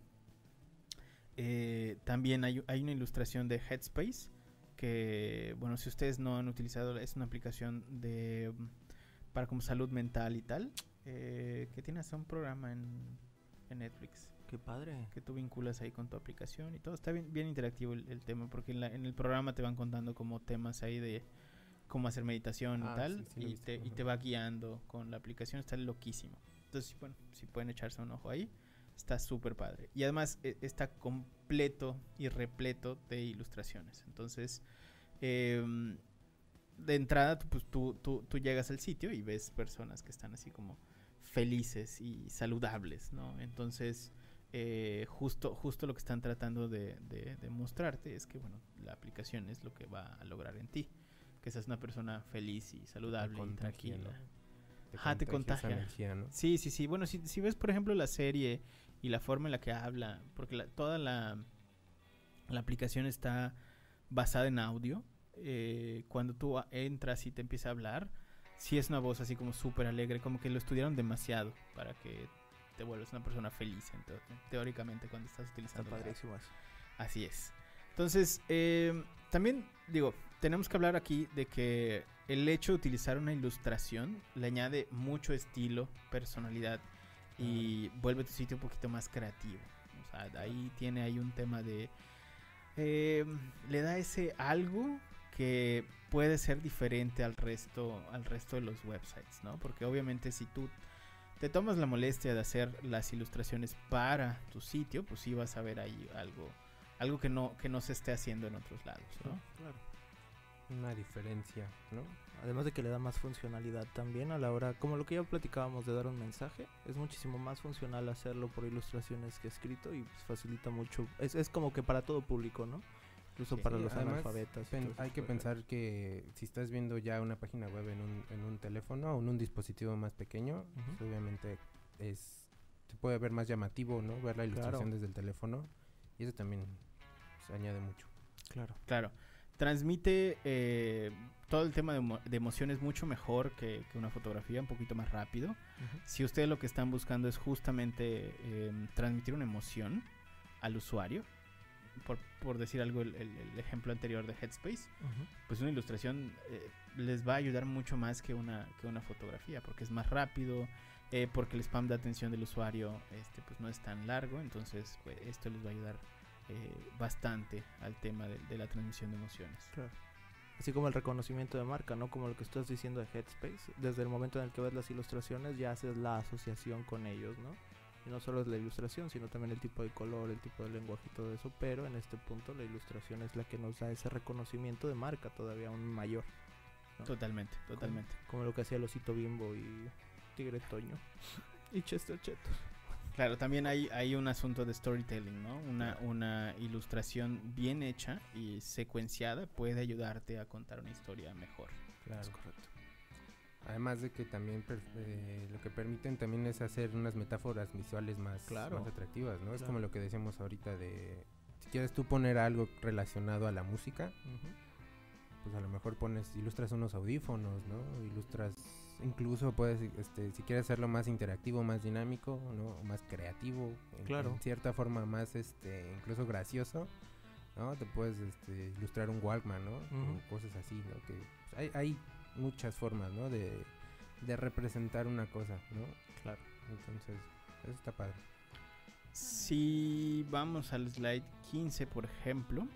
Speaker 2: eh, también hay, hay, una ilustración de Headspace, que, bueno, si ustedes no han utilizado, es una aplicación de para como salud mental y tal, eh, que tiene hasta un programa en, en, Netflix.
Speaker 3: Qué padre.
Speaker 2: Que tú vinculas ahí con tu aplicación y todo. Está bien, bien interactivo el, el tema, porque en, la, en, el programa te van contando como temas ahí de cómo hacer meditación ah, y tal, sí, sí, y, te, y te va guiando con la aplicación, está loquísimo. Entonces, bueno, si pueden echarse un ojo ahí está súper padre. Y además e, está completo y repleto de ilustraciones. Entonces, eh, de entrada, pues tú, tú, tú, llegas al sitio y ves personas que están así como felices y saludables, ¿no? Entonces, eh, justo, justo lo que están tratando de, de, de, mostrarte es que, bueno, la aplicación es lo que va a lograr en ti. Que seas una persona feliz y saludable y tranquila.
Speaker 1: Te Ajá, te contagia. Energía, ¿no?
Speaker 2: Sí, sí, sí. Bueno, si, si ves, por ejemplo, la serie y la forma en la que habla, porque la, toda la, la aplicación está basada en audio. Eh, cuando tú entras y te empieza a hablar, sí es una voz así como súper alegre, como que lo estudiaron demasiado para que te vuelvas una persona feliz, entonces, teóricamente, cuando estás utilizando.
Speaker 3: Está padrísimo
Speaker 2: Así es. Entonces, eh, también digo, tenemos que hablar aquí de que el hecho de utilizar una ilustración le añade mucho estilo, personalidad y vuelve tu sitio un poquito más creativo. O sea, ahí tiene ahí un tema de... Eh, le da ese algo que puede ser diferente al resto, al resto de los websites, ¿no? Porque obviamente si tú te tomas la molestia de hacer las ilustraciones para tu sitio, pues sí vas a ver ahí algo, algo que no, que no se esté haciendo en otros lados, ¿no?
Speaker 1: Claro. Una diferencia, ¿no?
Speaker 3: Además de que le da más funcionalidad también a la hora, como lo que ya platicábamos de dar un mensaje, es muchísimo más funcional hacerlo por ilustraciones que escrito y pues facilita mucho. Es, es como que para todo público, ¿no? Incluso sí, para los además, analfabetas.
Speaker 1: Pen, hay que pensar que si estás viendo ya una página web en un, en un teléfono o en un dispositivo más pequeño, uh -huh. pues obviamente es se puede ver más llamativo, ¿no? Ver la ilustración claro. desde el teléfono y eso también se añade mucho.
Speaker 2: Claro. Claro transmite eh, todo el tema de, emo de, emociones mucho mejor que, que, una fotografía, un poquito más rápido. Uh -huh. Si ustedes lo que están buscando es justamente eh, transmitir una emoción al usuario, por, por decir algo, el, el, el, ejemplo anterior de Headspace, uh -huh. pues una ilustración eh, les va a ayudar mucho más que una, que una fotografía, porque es más rápido, eh, porque el spam de atención del usuario este, pues no es tan largo, entonces pues, esto les va a ayudar eh, bastante al tema de, de, la transmisión de emociones.
Speaker 3: Claro. Así como el reconocimiento de marca, ¿no? Como lo que estás diciendo de Headspace. Desde el momento en el que ves las ilustraciones ya haces la asociación con ellos, ¿no? Y no solo es la ilustración, sino también el tipo de color, el tipo de lenguaje y todo eso. Pero en este punto la ilustración es la que nos da ese reconocimiento de marca todavía aún mayor.
Speaker 2: ¿no? Totalmente, totalmente.
Speaker 3: Como, como, lo que hacía el Osito Bimbo y Tigre Toño. y Chester Cheto.
Speaker 2: Claro, también hay, hay un asunto de storytelling, ¿no? Una, una ilustración bien hecha y secuenciada puede ayudarte a contar una historia mejor.
Speaker 1: Claro. Es correcto. Además de que también eh, lo que permiten también es hacer unas metáforas visuales más, claro. más atractivas, ¿no? Claro. Es como lo que decíamos ahorita de si quieres tú poner algo relacionado a la música, uh -huh. pues a lo mejor pones, ilustras unos audífonos, ¿no? Ilustras incluso puedes, este, si quieres hacerlo más interactivo, más dinámico, ¿no? más creativo,
Speaker 3: claro.
Speaker 1: en, cierta forma más, este, incluso gracioso, ¿no? Te puedes este, ilustrar un Walkman, ¿no? Uh -huh. O cosas así, ¿no? Que pues, hay, hay, muchas formas, ¿no? De, de, representar una cosa, ¿no?
Speaker 3: Claro.
Speaker 1: Entonces, eso está padre.
Speaker 2: Si vamos al slide 15, por ejemplo,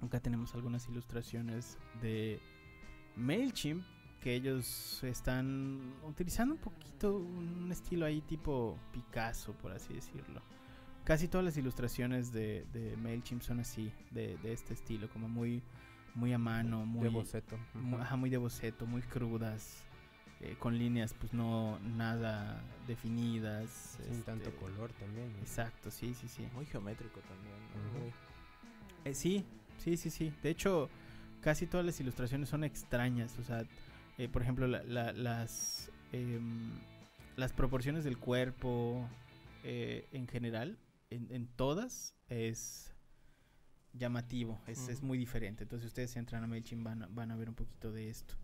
Speaker 2: acá tenemos algunas ilustraciones de MailChimp que ellos están utilizando un poquito un estilo ahí tipo Picasso, por así decirlo. Casi todas las ilustraciones de, de MailChimp son así, de, de, este estilo, como muy, muy a mano, muy
Speaker 1: de boceto.
Speaker 2: Muy, ajá, muy de boceto, muy crudas. eh, con líneas pues no nada definidas.
Speaker 1: Sin tanto
Speaker 2: este,
Speaker 1: color también. ¿no?
Speaker 2: Exacto, sí, sí, sí.
Speaker 3: Muy geométrico también.
Speaker 2: Eh, sí, sí, sí, sí. De hecho, casi todas las ilustraciones son extrañas. O sea, eh, por ejemplo, la- la- las, em, las proporciones del cuerpo eh, en general, en, en todas, es llamativo, es, es muy diferente. Entonces, ustedes entran a MailChimp van a, van a ver un poquito de esto.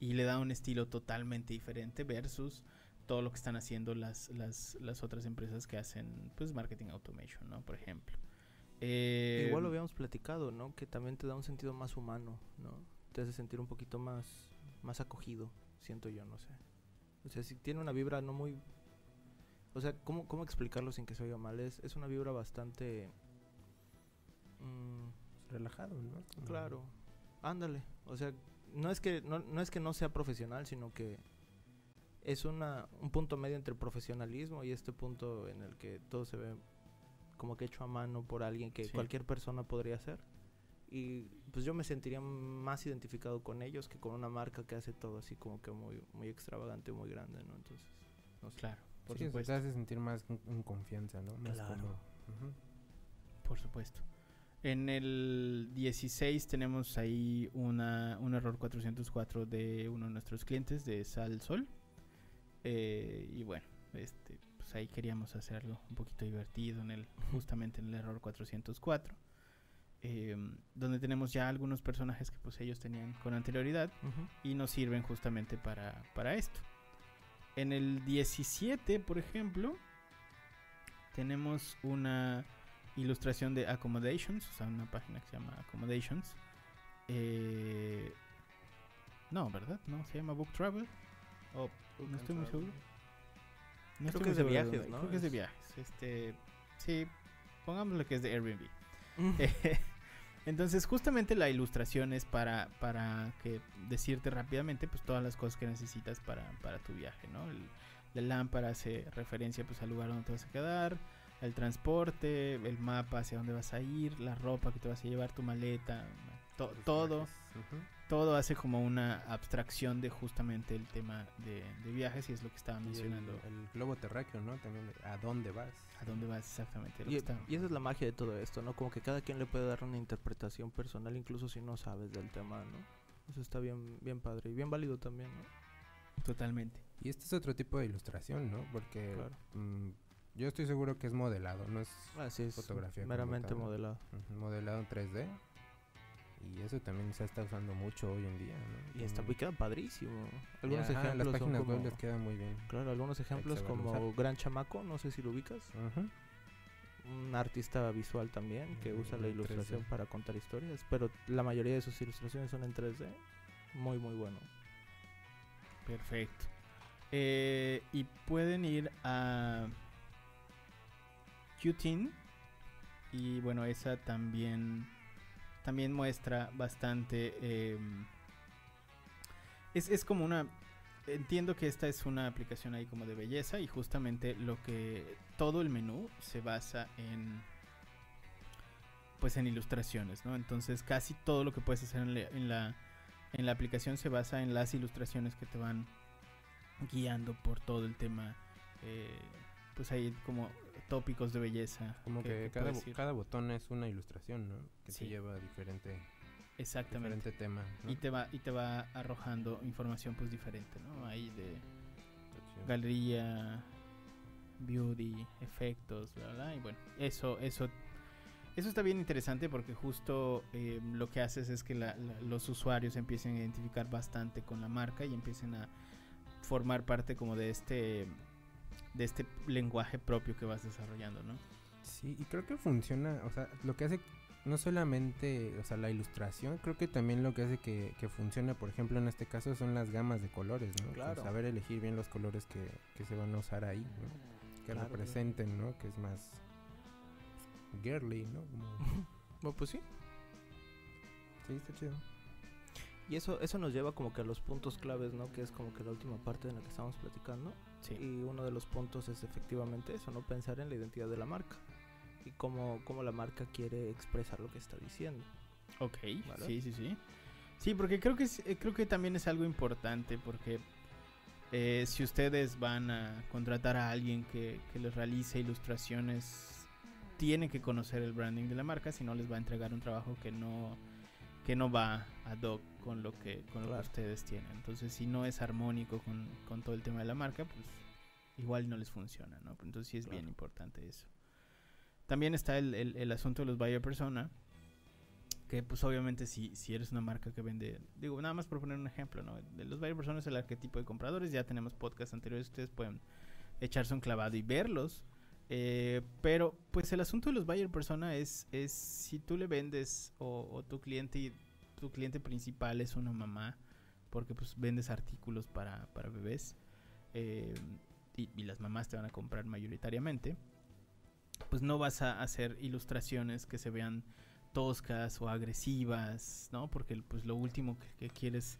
Speaker 2: Y le da un estilo totalmente diferente versus todo lo que están haciendo las, las, las otras empresas que hacen pues marketing automation, ¿no? Por ejemplo.
Speaker 3: Igual lo habíamos platicado, ¿no? Que también te da un sentido más humano, ¿no? Te hace sentir un poquito más, más acogido, siento yo, no sé. O sea, si tiene una vibra no muy... O sea, ¿cómo, cómo explicarlo sin que se oiga mal? Es, es una vibra bastante... mm,
Speaker 1: Relajado, ¿no? Como-
Speaker 3: claro, ándale. O sea, no es que no, no es que no sea profesional, sino que es una, un punto medio entre el profesionalismo y este punto en el que todo se ve como que hecho a mano por alguien que
Speaker 2: Sí.
Speaker 3: cualquier persona podría hacer. Y pues yo me sentiría más identificado con ellos que con una marca que hace todo así como que muy, muy extravagante, muy grande, ¿no? Entonces, no sé.
Speaker 2: Claro, por
Speaker 1: sí,
Speaker 2: supuesto.
Speaker 1: te hace sentir más en, confianza, ¿no? Más
Speaker 3: Claro.
Speaker 1: como-.
Speaker 2: Por supuesto. En el 16 tenemos ahí una, un error 404 de uno de nuestros clientes de Sal Sol. Eh, y bueno, este, pues ahí queríamos hacerlo un poquito divertido en el, justamente en el error 404. Eh, donde tenemos ya algunos personajes que pues ellos tenían con anterioridad y nos sirven justamente para, para esto. En el 17, por ejemplo, tenemos una ilustración de Accommodations, o sea, una página que se llama Accommodations. Eh, no, ¿verdad? No, se llama Book Travel. O no estoy muy seguro. No
Speaker 3: Creo que es de viajes,
Speaker 2: dónde.
Speaker 3: ¿no?
Speaker 2: Creo que es de
Speaker 3: Es-
Speaker 2: viajes. Este, sí, pongámosle que es de Airbnb.
Speaker 3: Mm.
Speaker 2: Entonces, justamente la ilustración es para, para que decirte rápidamente pues todas las cosas que necesitas para, para tu viaje, ¿no? El- la lámpara hace referencia pues al lugar donde te vas a quedar, el transporte, el mapa hacia dónde vas a ir, la ropa que te vas a llevar, tu maleta, to- todo. Todo hace como una abstracción de justamente el tema de, de viajes y es lo que estaba
Speaker 1: el,
Speaker 2: mencionando.
Speaker 1: el globo terráqueo, ¿no? También, ¿a dónde vas?
Speaker 2: ¿A dónde vas exactamente? lo
Speaker 3: Y,
Speaker 2: que estaba-
Speaker 3: y esa es la magia de todo esto, ¿no? Como que cada quien le puede dar una interpretación personal, incluso si no sabes del tema, ¿no? Eso está bien, bien padre y bien válido también, ¿no?
Speaker 2: Totalmente.
Speaker 1: Y este es otro tipo de ilustración, ¿no? Porque
Speaker 3: Claro.
Speaker 1: mm, yo estoy seguro que es modelado, no es
Speaker 3: Así es,
Speaker 1: Fotografía
Speaker 3: meramente modelado.
Speaker 1: modelado en 3D. Y eso también se está usando mucho hoy en día, ¿no?
Speaker 3: Y está,
Speaker 1: Como-
Speaker 3: y queda padrísimo. Algunos ejemplos
Speaker 1: las páginas
Speaker 3: como,
Speaker 1: web les quedan muy bien.
Speaker 3: claro, algunos ejemplos como
Speaker 1: usar.
Speaker 3: Gran Chamaco, no sé si lo ubicas, un artista visual también que
Speaker 1: Mm,
Speaker 3: usa la
Speaker 1: en 3D.
Speaker 3: ilustración para contar historias, pero la mayoría de sus ilustraciones son en 3D. Muy, muy bueno.
Speaker 2: Perfecto. Eh, y pueden ir a Qtin y bueno, esa también también muestra bastante em, es, es como una entiendo que esta es una aplicación ahí como de belleza y justamente lo que todo el menú se basa en pues en ilustraciones, ¿no? Entonces casi todo lo que puedes hacer en la, en la aplicación se basa en las ilustraciones que te van guiando por todo el tema. eh, pues hay como tópicos de belleza.
Speaker 1: Como que, cada, botón es una ilustración, ¿no? Que
Speaker 2: Sí.
Speaker 1: te lleva a diferente,
Speaker 2: Exactamente.
Speaker 1: diferente tema. ¿no?
Speaker 2: Y te va y te va arrojando información pues diferente, ¿no? Ahí de galería, beauty, efectos, bla, bla, y bueno, eso, eso, eso está bien interesante porque justo eh, lo que haces es que la- la- los usuarios empiecen a identificar bastante con la marca y empiecen a formar parte como de este de este lenguaje propio que vas desarrollando, ¿no?
Speaker 1: Sí, y creo que funciona, o sea, lo que hace no solamente, o sea, la ilustración, creo que también lo que hace que, que funcione, por ejemplo, en este caso son las gamas de colores, ¿no? O sea,
Speaker 3: Claro.
Speaker 1: saber elegir bien los colores que, que se van a usar ahí, ¿no? Que
Speaker 3: Claro,
Speaker 1: representen, ¿no? Que es más girly, ¿no? Como-
Speaker 3: Bueno, pues sí.
Speaker 1: sí, está chido.
Speaker 3: Y eso, eso nos lleva como que a los puntos claves, ¿no? Que es como que la última parte de la que estamos platicando.
Speaker 2: Sí.
Speaker 3: Y uno de los puntos es efectivamente eso, ¿no? Pensar en la identidad de la marca. Y cómo, cómo la marca quiere expresar lo que está diciendo.
Speaker 2: Ok,
Speaker 3: ¿Vale?
Speaker 2: sí, sí, sí. Sí, porque creo que es- eh, creo que también es algo importante porque Eh, si ustedes van a contratar a alguien que, que les realice ilustraciones, tienen que conocer el branding de la marca, si no les va a entregar un trabajo que no, que no va ad hoc con lo que, con lo que ustedes tienen. Entonces, si no es armónico con, con todo el tema de la marca, pues igual no les funciona, ¿no? Entonces sí es bien importante eso. También está el, el- el asunto de los buyer persona, que pues obviamente si, si eres una marca que vende, digo, nada más por poner un ejemplo, ¿no? De los buyer personas es el arquetipo de compradores, ya tenemos podcasts anteriores, ustedes pueden echarse un clavado y verlos. Eh, pero pues el asunto de los buyer persona es, es si tú le vendes o, tu cliente tu cliente principal es una mamá, porque pues vendes artículos para, para bebés eh, y, las mamás te van a comprar mayoritariamente, pues no vas a hacer ilustraciones que se vean toscas o agresivas, ¿no? Porque pues lo último que quieres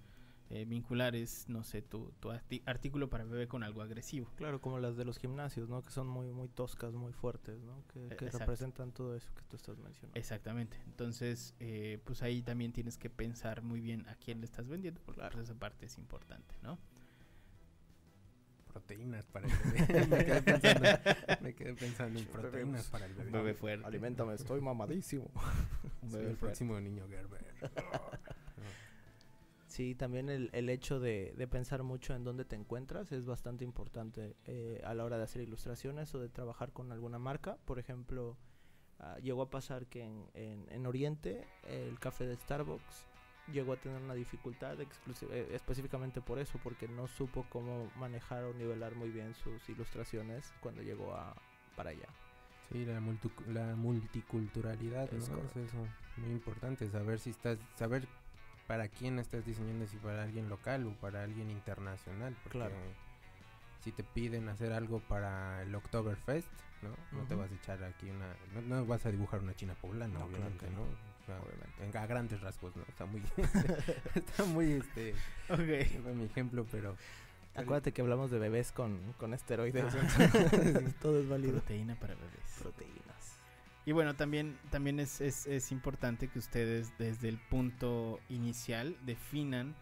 Speaker 2: eh, vincular es, no sé, tu, tu artículo para bebé con algo agresivo.
Speaker 3: Claro, como las de los gimnasios, ¿no? Que son muy, muy toscas, muy fuertes, ¿no? Que,
Speaker 2: E-
Speaker 3: que representan todo eso que tú estás mencionando.
Speaker 2: Exactamente. Entonces, eh, pues ahí también tienes que pensar muy bien a quién le estás vendiendo, porque
Speaker 3: Claro.
Speaker 2: pues, esa parte es importante, ¿no?
Speaker 1: Proteínas para el bebé. me, quedé pensando, me quedé pensando en proteínas para el bebé.
Speaker 2: Un bebé fuerte.
Speaker 3: Aliméntame, estoy mamadísimo.
Speaker 2: Un
Speaker 1: Soy
Speaker 2: bebé
Speaker 1: el
Speaker 2: fuerte.
Speaker 1: próximo niño Gerber.
Speaker 3: Sí, también el, el hecho de, de pensar mucho en dónde te encuentras es bastante importante eh, a la hora de hacer ilustraciones o de trabajar con alguna marca. Por ejemplo, ah, llegó a pasar que en, en- en Oriente el café de Starbucks llegó a tener una dificultad eh, específicamente por eso, porque no supo cómo manejar o nivelar muy bien sus ilustraciones cuando llegó a, para allá.
Speaker 1: Sí, la, multu- la multiculturalidad, ¿no?
Speaker 3: Es
Speaker 1: Es, eso, muy importante, saber si estás, saber para quién estás diseñando, si para alguien local o para alguien internacional, porque
Speaker 3: Claro.
Speaker 1: si te piden hacer algo para el Oktoberfest, ¿no? No te vas a echar aquí una, no, no vas a dibujar una china poblana,
Speaker 3: No, claro
Speaker 1: obviamente,
Speaker 3: que
Speaker 1: ¿no?
Speaker 3: obviamente.
Speaker 1: en- a grandes rasgos, ¿no? Está muy, está muy, este,
Speaker 2: Ok.
Speaker 1: mi ejemplo, pero
Speaker 3: Acuérdate que hablamos de bebés con, con esteroides, todo es válido.
Speaker 2: Proteína para bebés.
Speaker 3: Proteínas.
Speaker 2: Y bueno, también, también es, es, es importante que ustedes desde el punto inicial definan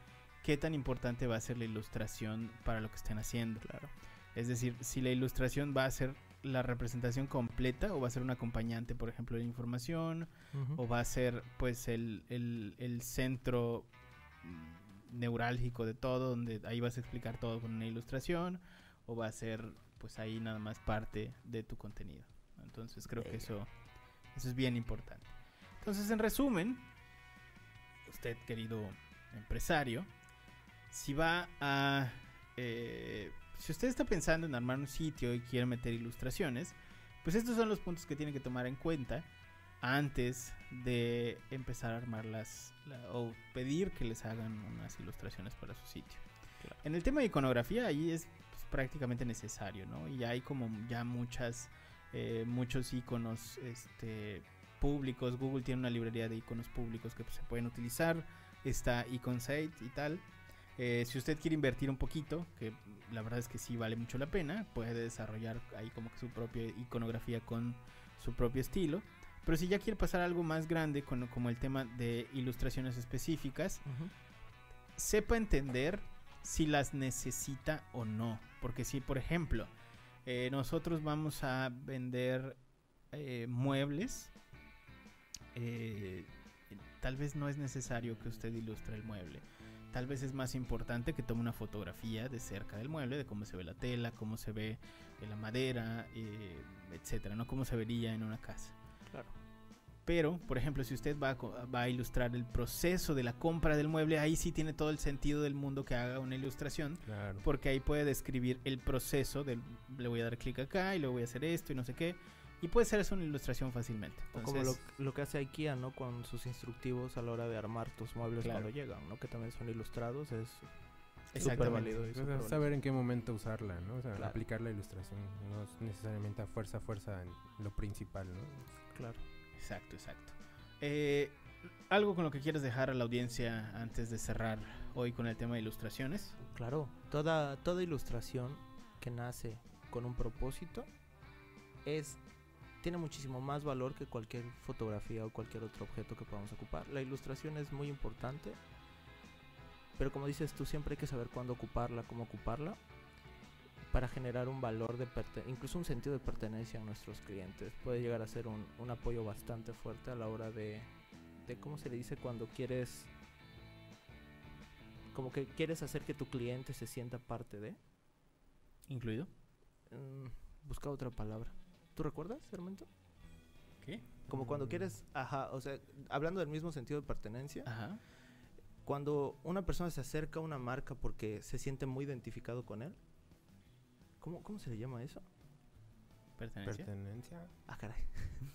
Speaker 2: qué tan importante va a ser la ilustración para lo que estén haciendo.
Speaker 3: Claro.
Speaker 2: Es decir, si la ilustración va a ser la representación completa o va a ser un acompañante, por ejemplo, de información, o va a ser pues el, el, el centro neurálgico de todo, donde ahí vas a explicar todo con una ilustración, o va a ser pues ahí nada más parte de tu contenido. Entonces creo que eso, eso es bien importante. Entonces, en resumen, usted, querido empresario, si va a... eh, si usted está pensando en armar un sitio y quiere meter ilustraciones, pues estos son los puntos que tiene que tomar en cuenta antes de empezar a armarlas la- o pedir que les hagan unas ilustraciones para su sitio.
Speaker 3: Claro.
Speaker 2: En el tema de iconografía ahí es pues, prácticamente necesario, ¿no? Y hay como ya muchas eh, muchos iconos este públicos. Google tiene una librería de iconos públicos que pues, se pueden utilizar. Está Iconsite y tal. Eh, si usted quiere invertir un poquito, que la verdad es que sí vale mucho la pena, puede desarrollar ahí como que su propia iconografía con su propio estilo. Pero si ya quiere pasar a algo más grande, con, como el tema de ilustraciones específicas, sepa entender si las necesita o no. Porque si, por ejemplo, eh, nosotros vamos a vender eh, muebles, eh, tal vez no es necesario que usted ilustre el mueble. Tal vez es más importante que tome una fotografía de cerca del mueble, de cómo se ve la tela, cómo se ve eh, la madera, etcétera, ¿no? Cómo se vería en una casa.
Speaker 3: Claro.
Speaker 2: Pero, por ejemplo, si usted va a, co- va a ilustrar el proceso de la compra del mueble, ahí sí tiene todo el sentido del mundo que haga una ilustración,
Speaker 1: claro.
Speaker 2: porque ahí puede describir el proceso del le voy a dar clic acá y luego voy a hacer esto y no sé qué, y puede ser eso una ilustración fácilmente.
Speaker 3: O como lo,
Speaker 2: Entonces,
Speaker 3: lo que hace IKEA, ¿no? Con sus instructivos a la hora de armar tus muebles
Speaker 2: Claro.
Speaker 3: cuando llegan, ¿no? Que también son ilustrados, es súper
Speaker 2: Exactamente.
Speaker 3: válido. y
Speaker 1: O sea,
Speaker 3: súper
Speaker 1: saber en qué momento usarla, ¿no? O sea,
Speaker 3: Claro.
Speaker 1: aplicar la ilustración, no es necesariamente a fuerza, a fuerza en lo principal, ¿no?
Speaker 3: Claro.
Speaker 2: Exacto, exacto. Eh, algo con lo que quieres dejar a la audiencia antes de cerrar hoy con el tema de ilustraciones.
Speaker 3: Claro, toda, toda ilustración que nace con un propósito es tiene muchísimo más valor que cualquier fotografía o cualquier otro objeto que podamos ocupar. La ilustración es muy importante Pero como dices tú, siempre hay que saber cuándo ocuparla, cómo ocuparla, para generar un valor de incluso un sentido de pertenencia a nuestros clientes. Puede llegar a ser un, un apoyo bastante fuerte a la hora de, de, ¿cómo se le dice? Cuando quieres, como que quieres hacer que tu cliente se sienta parte de.
Speaker 2: ¿Incluido?
Speaker 3: Mm, busca otra palabra. ¿Tú recuerdas, Hermento?
Speaker 2: ¿Qué?
Speaker 3: Como cuando
Speaker 1: Mm.
Speaker 3: quieres, ajá, o sea, hablando del mismo sentido de pertenencia,
Speaker 2: Ajá.
Speaker 3: cuando una persona se acerca a una marca porque se siente muy identificado con él, ¿cómo, cómo se le llama eso?
Speaker 2: ¿Pertenencia?
Speaker 1: Pertenencia.
Speaker 3: Ah, caray.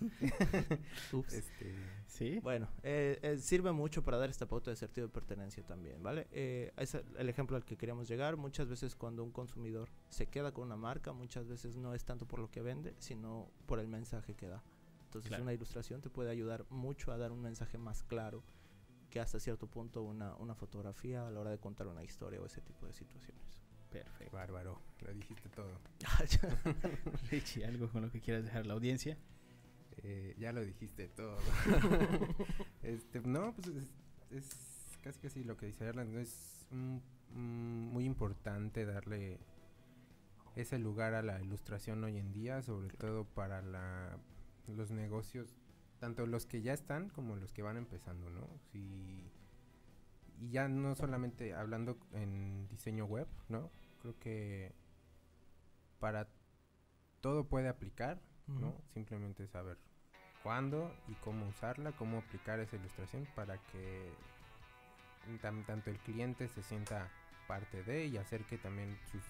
Speaker 3: Ups.
Speaker 1: Este.
Speaker 2: sí.
Speaker 3: Bueno, eh, eh, sirve mucho para dar esta pauta de sentido de pertenencia también, ¿vale? Eh, es el ejemplo al que queríamos llegar. Muchas veces cuando un consumidor se queda con una marca, muchas veces no es tanto por lo que vende, sino por el mensaje que da. Entonces
Speaker 2: Claro.
Speaker 3: una ilustración te puede ayudar mucho a dar un mensaje más claro que hasta cierto punto una, una fotografía a la hora de contar una historia o ese tipo de situaciones.
Speaker 2: Perfecto.
Speaker 1: bárbaro. Lo dijiste todo.
Speaker 2: Richie, algo con lo que quieras dejar la audiencia.
Speaker 1: Eh, ya lo dijiste todo. este, no, pues es, es casi casi lo que dice Erland. Es mm, mm, muy importante darle ese lugar a la ilustración hoy en día, sobre todo para la, los negocios, tanto los que ya están como los que van empezando, ¿no? Si, y ya no solamente hablando en diseño web, ¿no? Creo que para todo puede aplicar, ¿no? Simplemente saber cuándo y cómo usarla, cómo aplicar esa ilustración para que tanto el cliente se sienta parte de y hacer que también sus,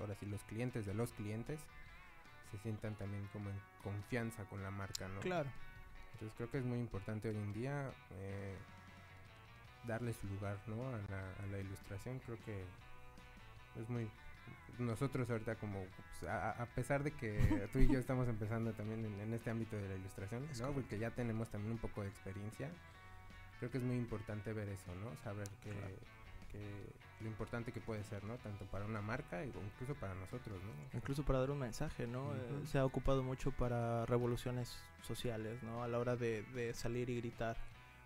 Speaker 1: ahora sí, los clientes de los clientes se sientan también como en confianza con la marca, ¿no?
Speaker 3: Claro.
Speaker 1: Entonces creo que es muy importante hoy en día eh, darle su lugar, ¿no? A la, a la ilustración. Creo que es muy... Nosotros ahorita como, pues, a, a- pesar de que tú y yo estamos empezando también en, en este ámbito de la ilustración, ¿no? Porque ya tenemos también un poco de experiencia. Creo que es muy importante ver eso, ¿no? Saber que,
Speaker 3: Claro.
Speaker 1: que lo importante que puede ser, ¿no? Tanto para una marca o incluso para nosotros, ¿no?
Speaker 3: Incluso para dar un mensaje, ¿no? Eh, se ha ocupado mucho para revoluciones sociales, ¿no? A la hora de, de salir y gritar.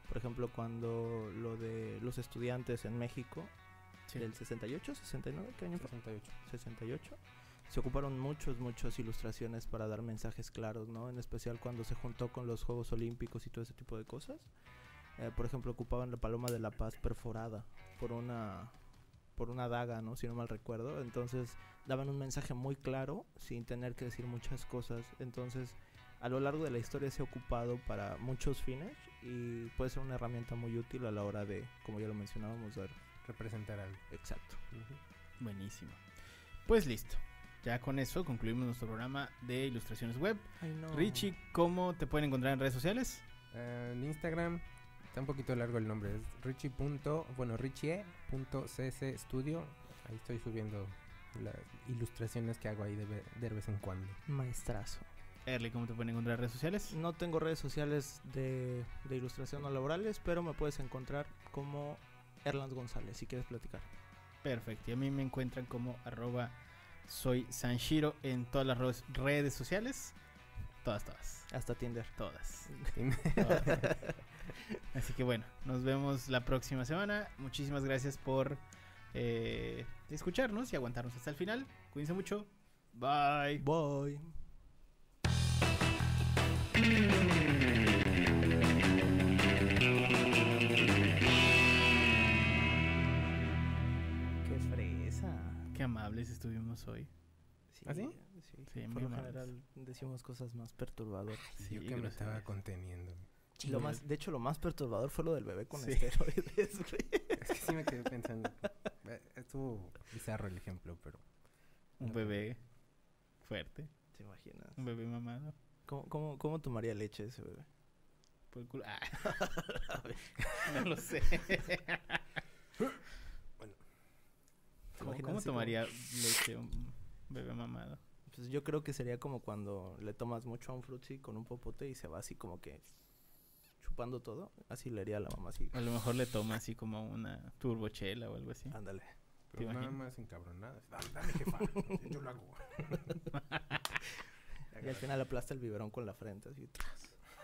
Speaker 3: Por ejemplo, cuando lo de los estudiantes en México,
Speaker 2: Sí.
Speaker 3: del 68, 69, ¿qué año fue?
Speaker 1: 68.
Speaker 3: 68. Se ocuparon muchos, muchas ilustraciones para dar mensajes claros, ¿no? En especial cuando se juntó con los Juegos Olímpicos y todo ese tipo de cosas. Eh, por ejemplo, ocupaban la paloma de la paz perforada por una por una daga, ¿no? Si no mal recuerdo. Entonces daban un mensaje muy claro sin tener que decir muchas cosas. Entonces a lo largo de la historia se ha ocupado para muchos fines y puede ser una herramienta muy útil a la hora de, como ya lo mencionábamos, dar
Speaker 1: Representar algo.
Speaker 3: exacto.
Speaker 2: Buenísimo. Pues listo. Ya con eso concluimos nuestro programa de ilustraciones web.
Speaker 3: Ay, no.
Speaker 2: Richie, ¿cómo te pueden encontrar en redes sociales?
Speaker 1: Eh, en Instagram está un poquito largo el nombre, es richie. punto- Bueno, richie.cc studio. Ahí estoy subiendo las ilustraciones que hago ahí de, de vez en cuando.
Speaker 3: Maestrazo.
Speaker 2: Erly, ¿cómo te pueden encontrar en redes sociales?
Speaker 3: No tengo redes sociales de, de ilustración o laborales, pero me puedes encontrar como Erland González, si quieres platicar.
Speaker 2: Perfecto. Y a mí me encuentran como arroba soy Sanshiro en todas las redes sociales. Todas, todas.
Speaker 3: Hasta Tinder.
Speaker 2: Todas. todas. Así que bueno, nos vemos la próxima semana. Muchísimas gracias por eh, escucharnos y aguantarnos hasta el final. Cuídense mucho. Bye.
Speaker 3: Bye. Qué fresa.
Speaker 2: Qué amables estuvimos hoy.
Speaker 1: ¿Ah, sí?
Speaker 3: Sí,
Speaker 2: Sí,
Speaker 3: por lo general decimos cosas más perturbadoras.
Speaker 2: Sí,
Speaker 1: Yo que me estaba conteniendo.
Speaker 3: Y lo más, de hecho, lo más perturbador fue lo del bebé con
Speaker 2: Sí.
Speaker 3: esteroides, güey.
Speaker 1: Es que sí me quedé pensando. Estuvo bizarro el ejemplo, pero.
Speaker 2: Un bebé fuerte.
Speaker 3: ¿Te imaginas?
Speaker 2: Un bebé mamado.
Speaker 3: ¿Cómo, cómo, cómo tomaría leche ese bebé?
Speaker 2: Por el culo. Ah. no lo sé.
Speaker 1: Bueno.
Speaker 3: ¿Te
Speaker 2: ¿Cómo,
Speaker 3: como-
Speaker 2: tomaría leche un bebé mamado?
Speaker 3: Pues yo creo que sería como cuando le tomas mucho a un frutzi con un popote y se va así como que chupando todo. Así le haría a la mamá así.
Speaker 2: A lo mejor le toma así como una turbochela o algo así.
Speaker 3: Ándale.
Speaker 1: Pero nada más encabronada. Dame, dame, jefa. Yo lo hago.
Speaker 3: Y al final aplasta el biberón con la frente así.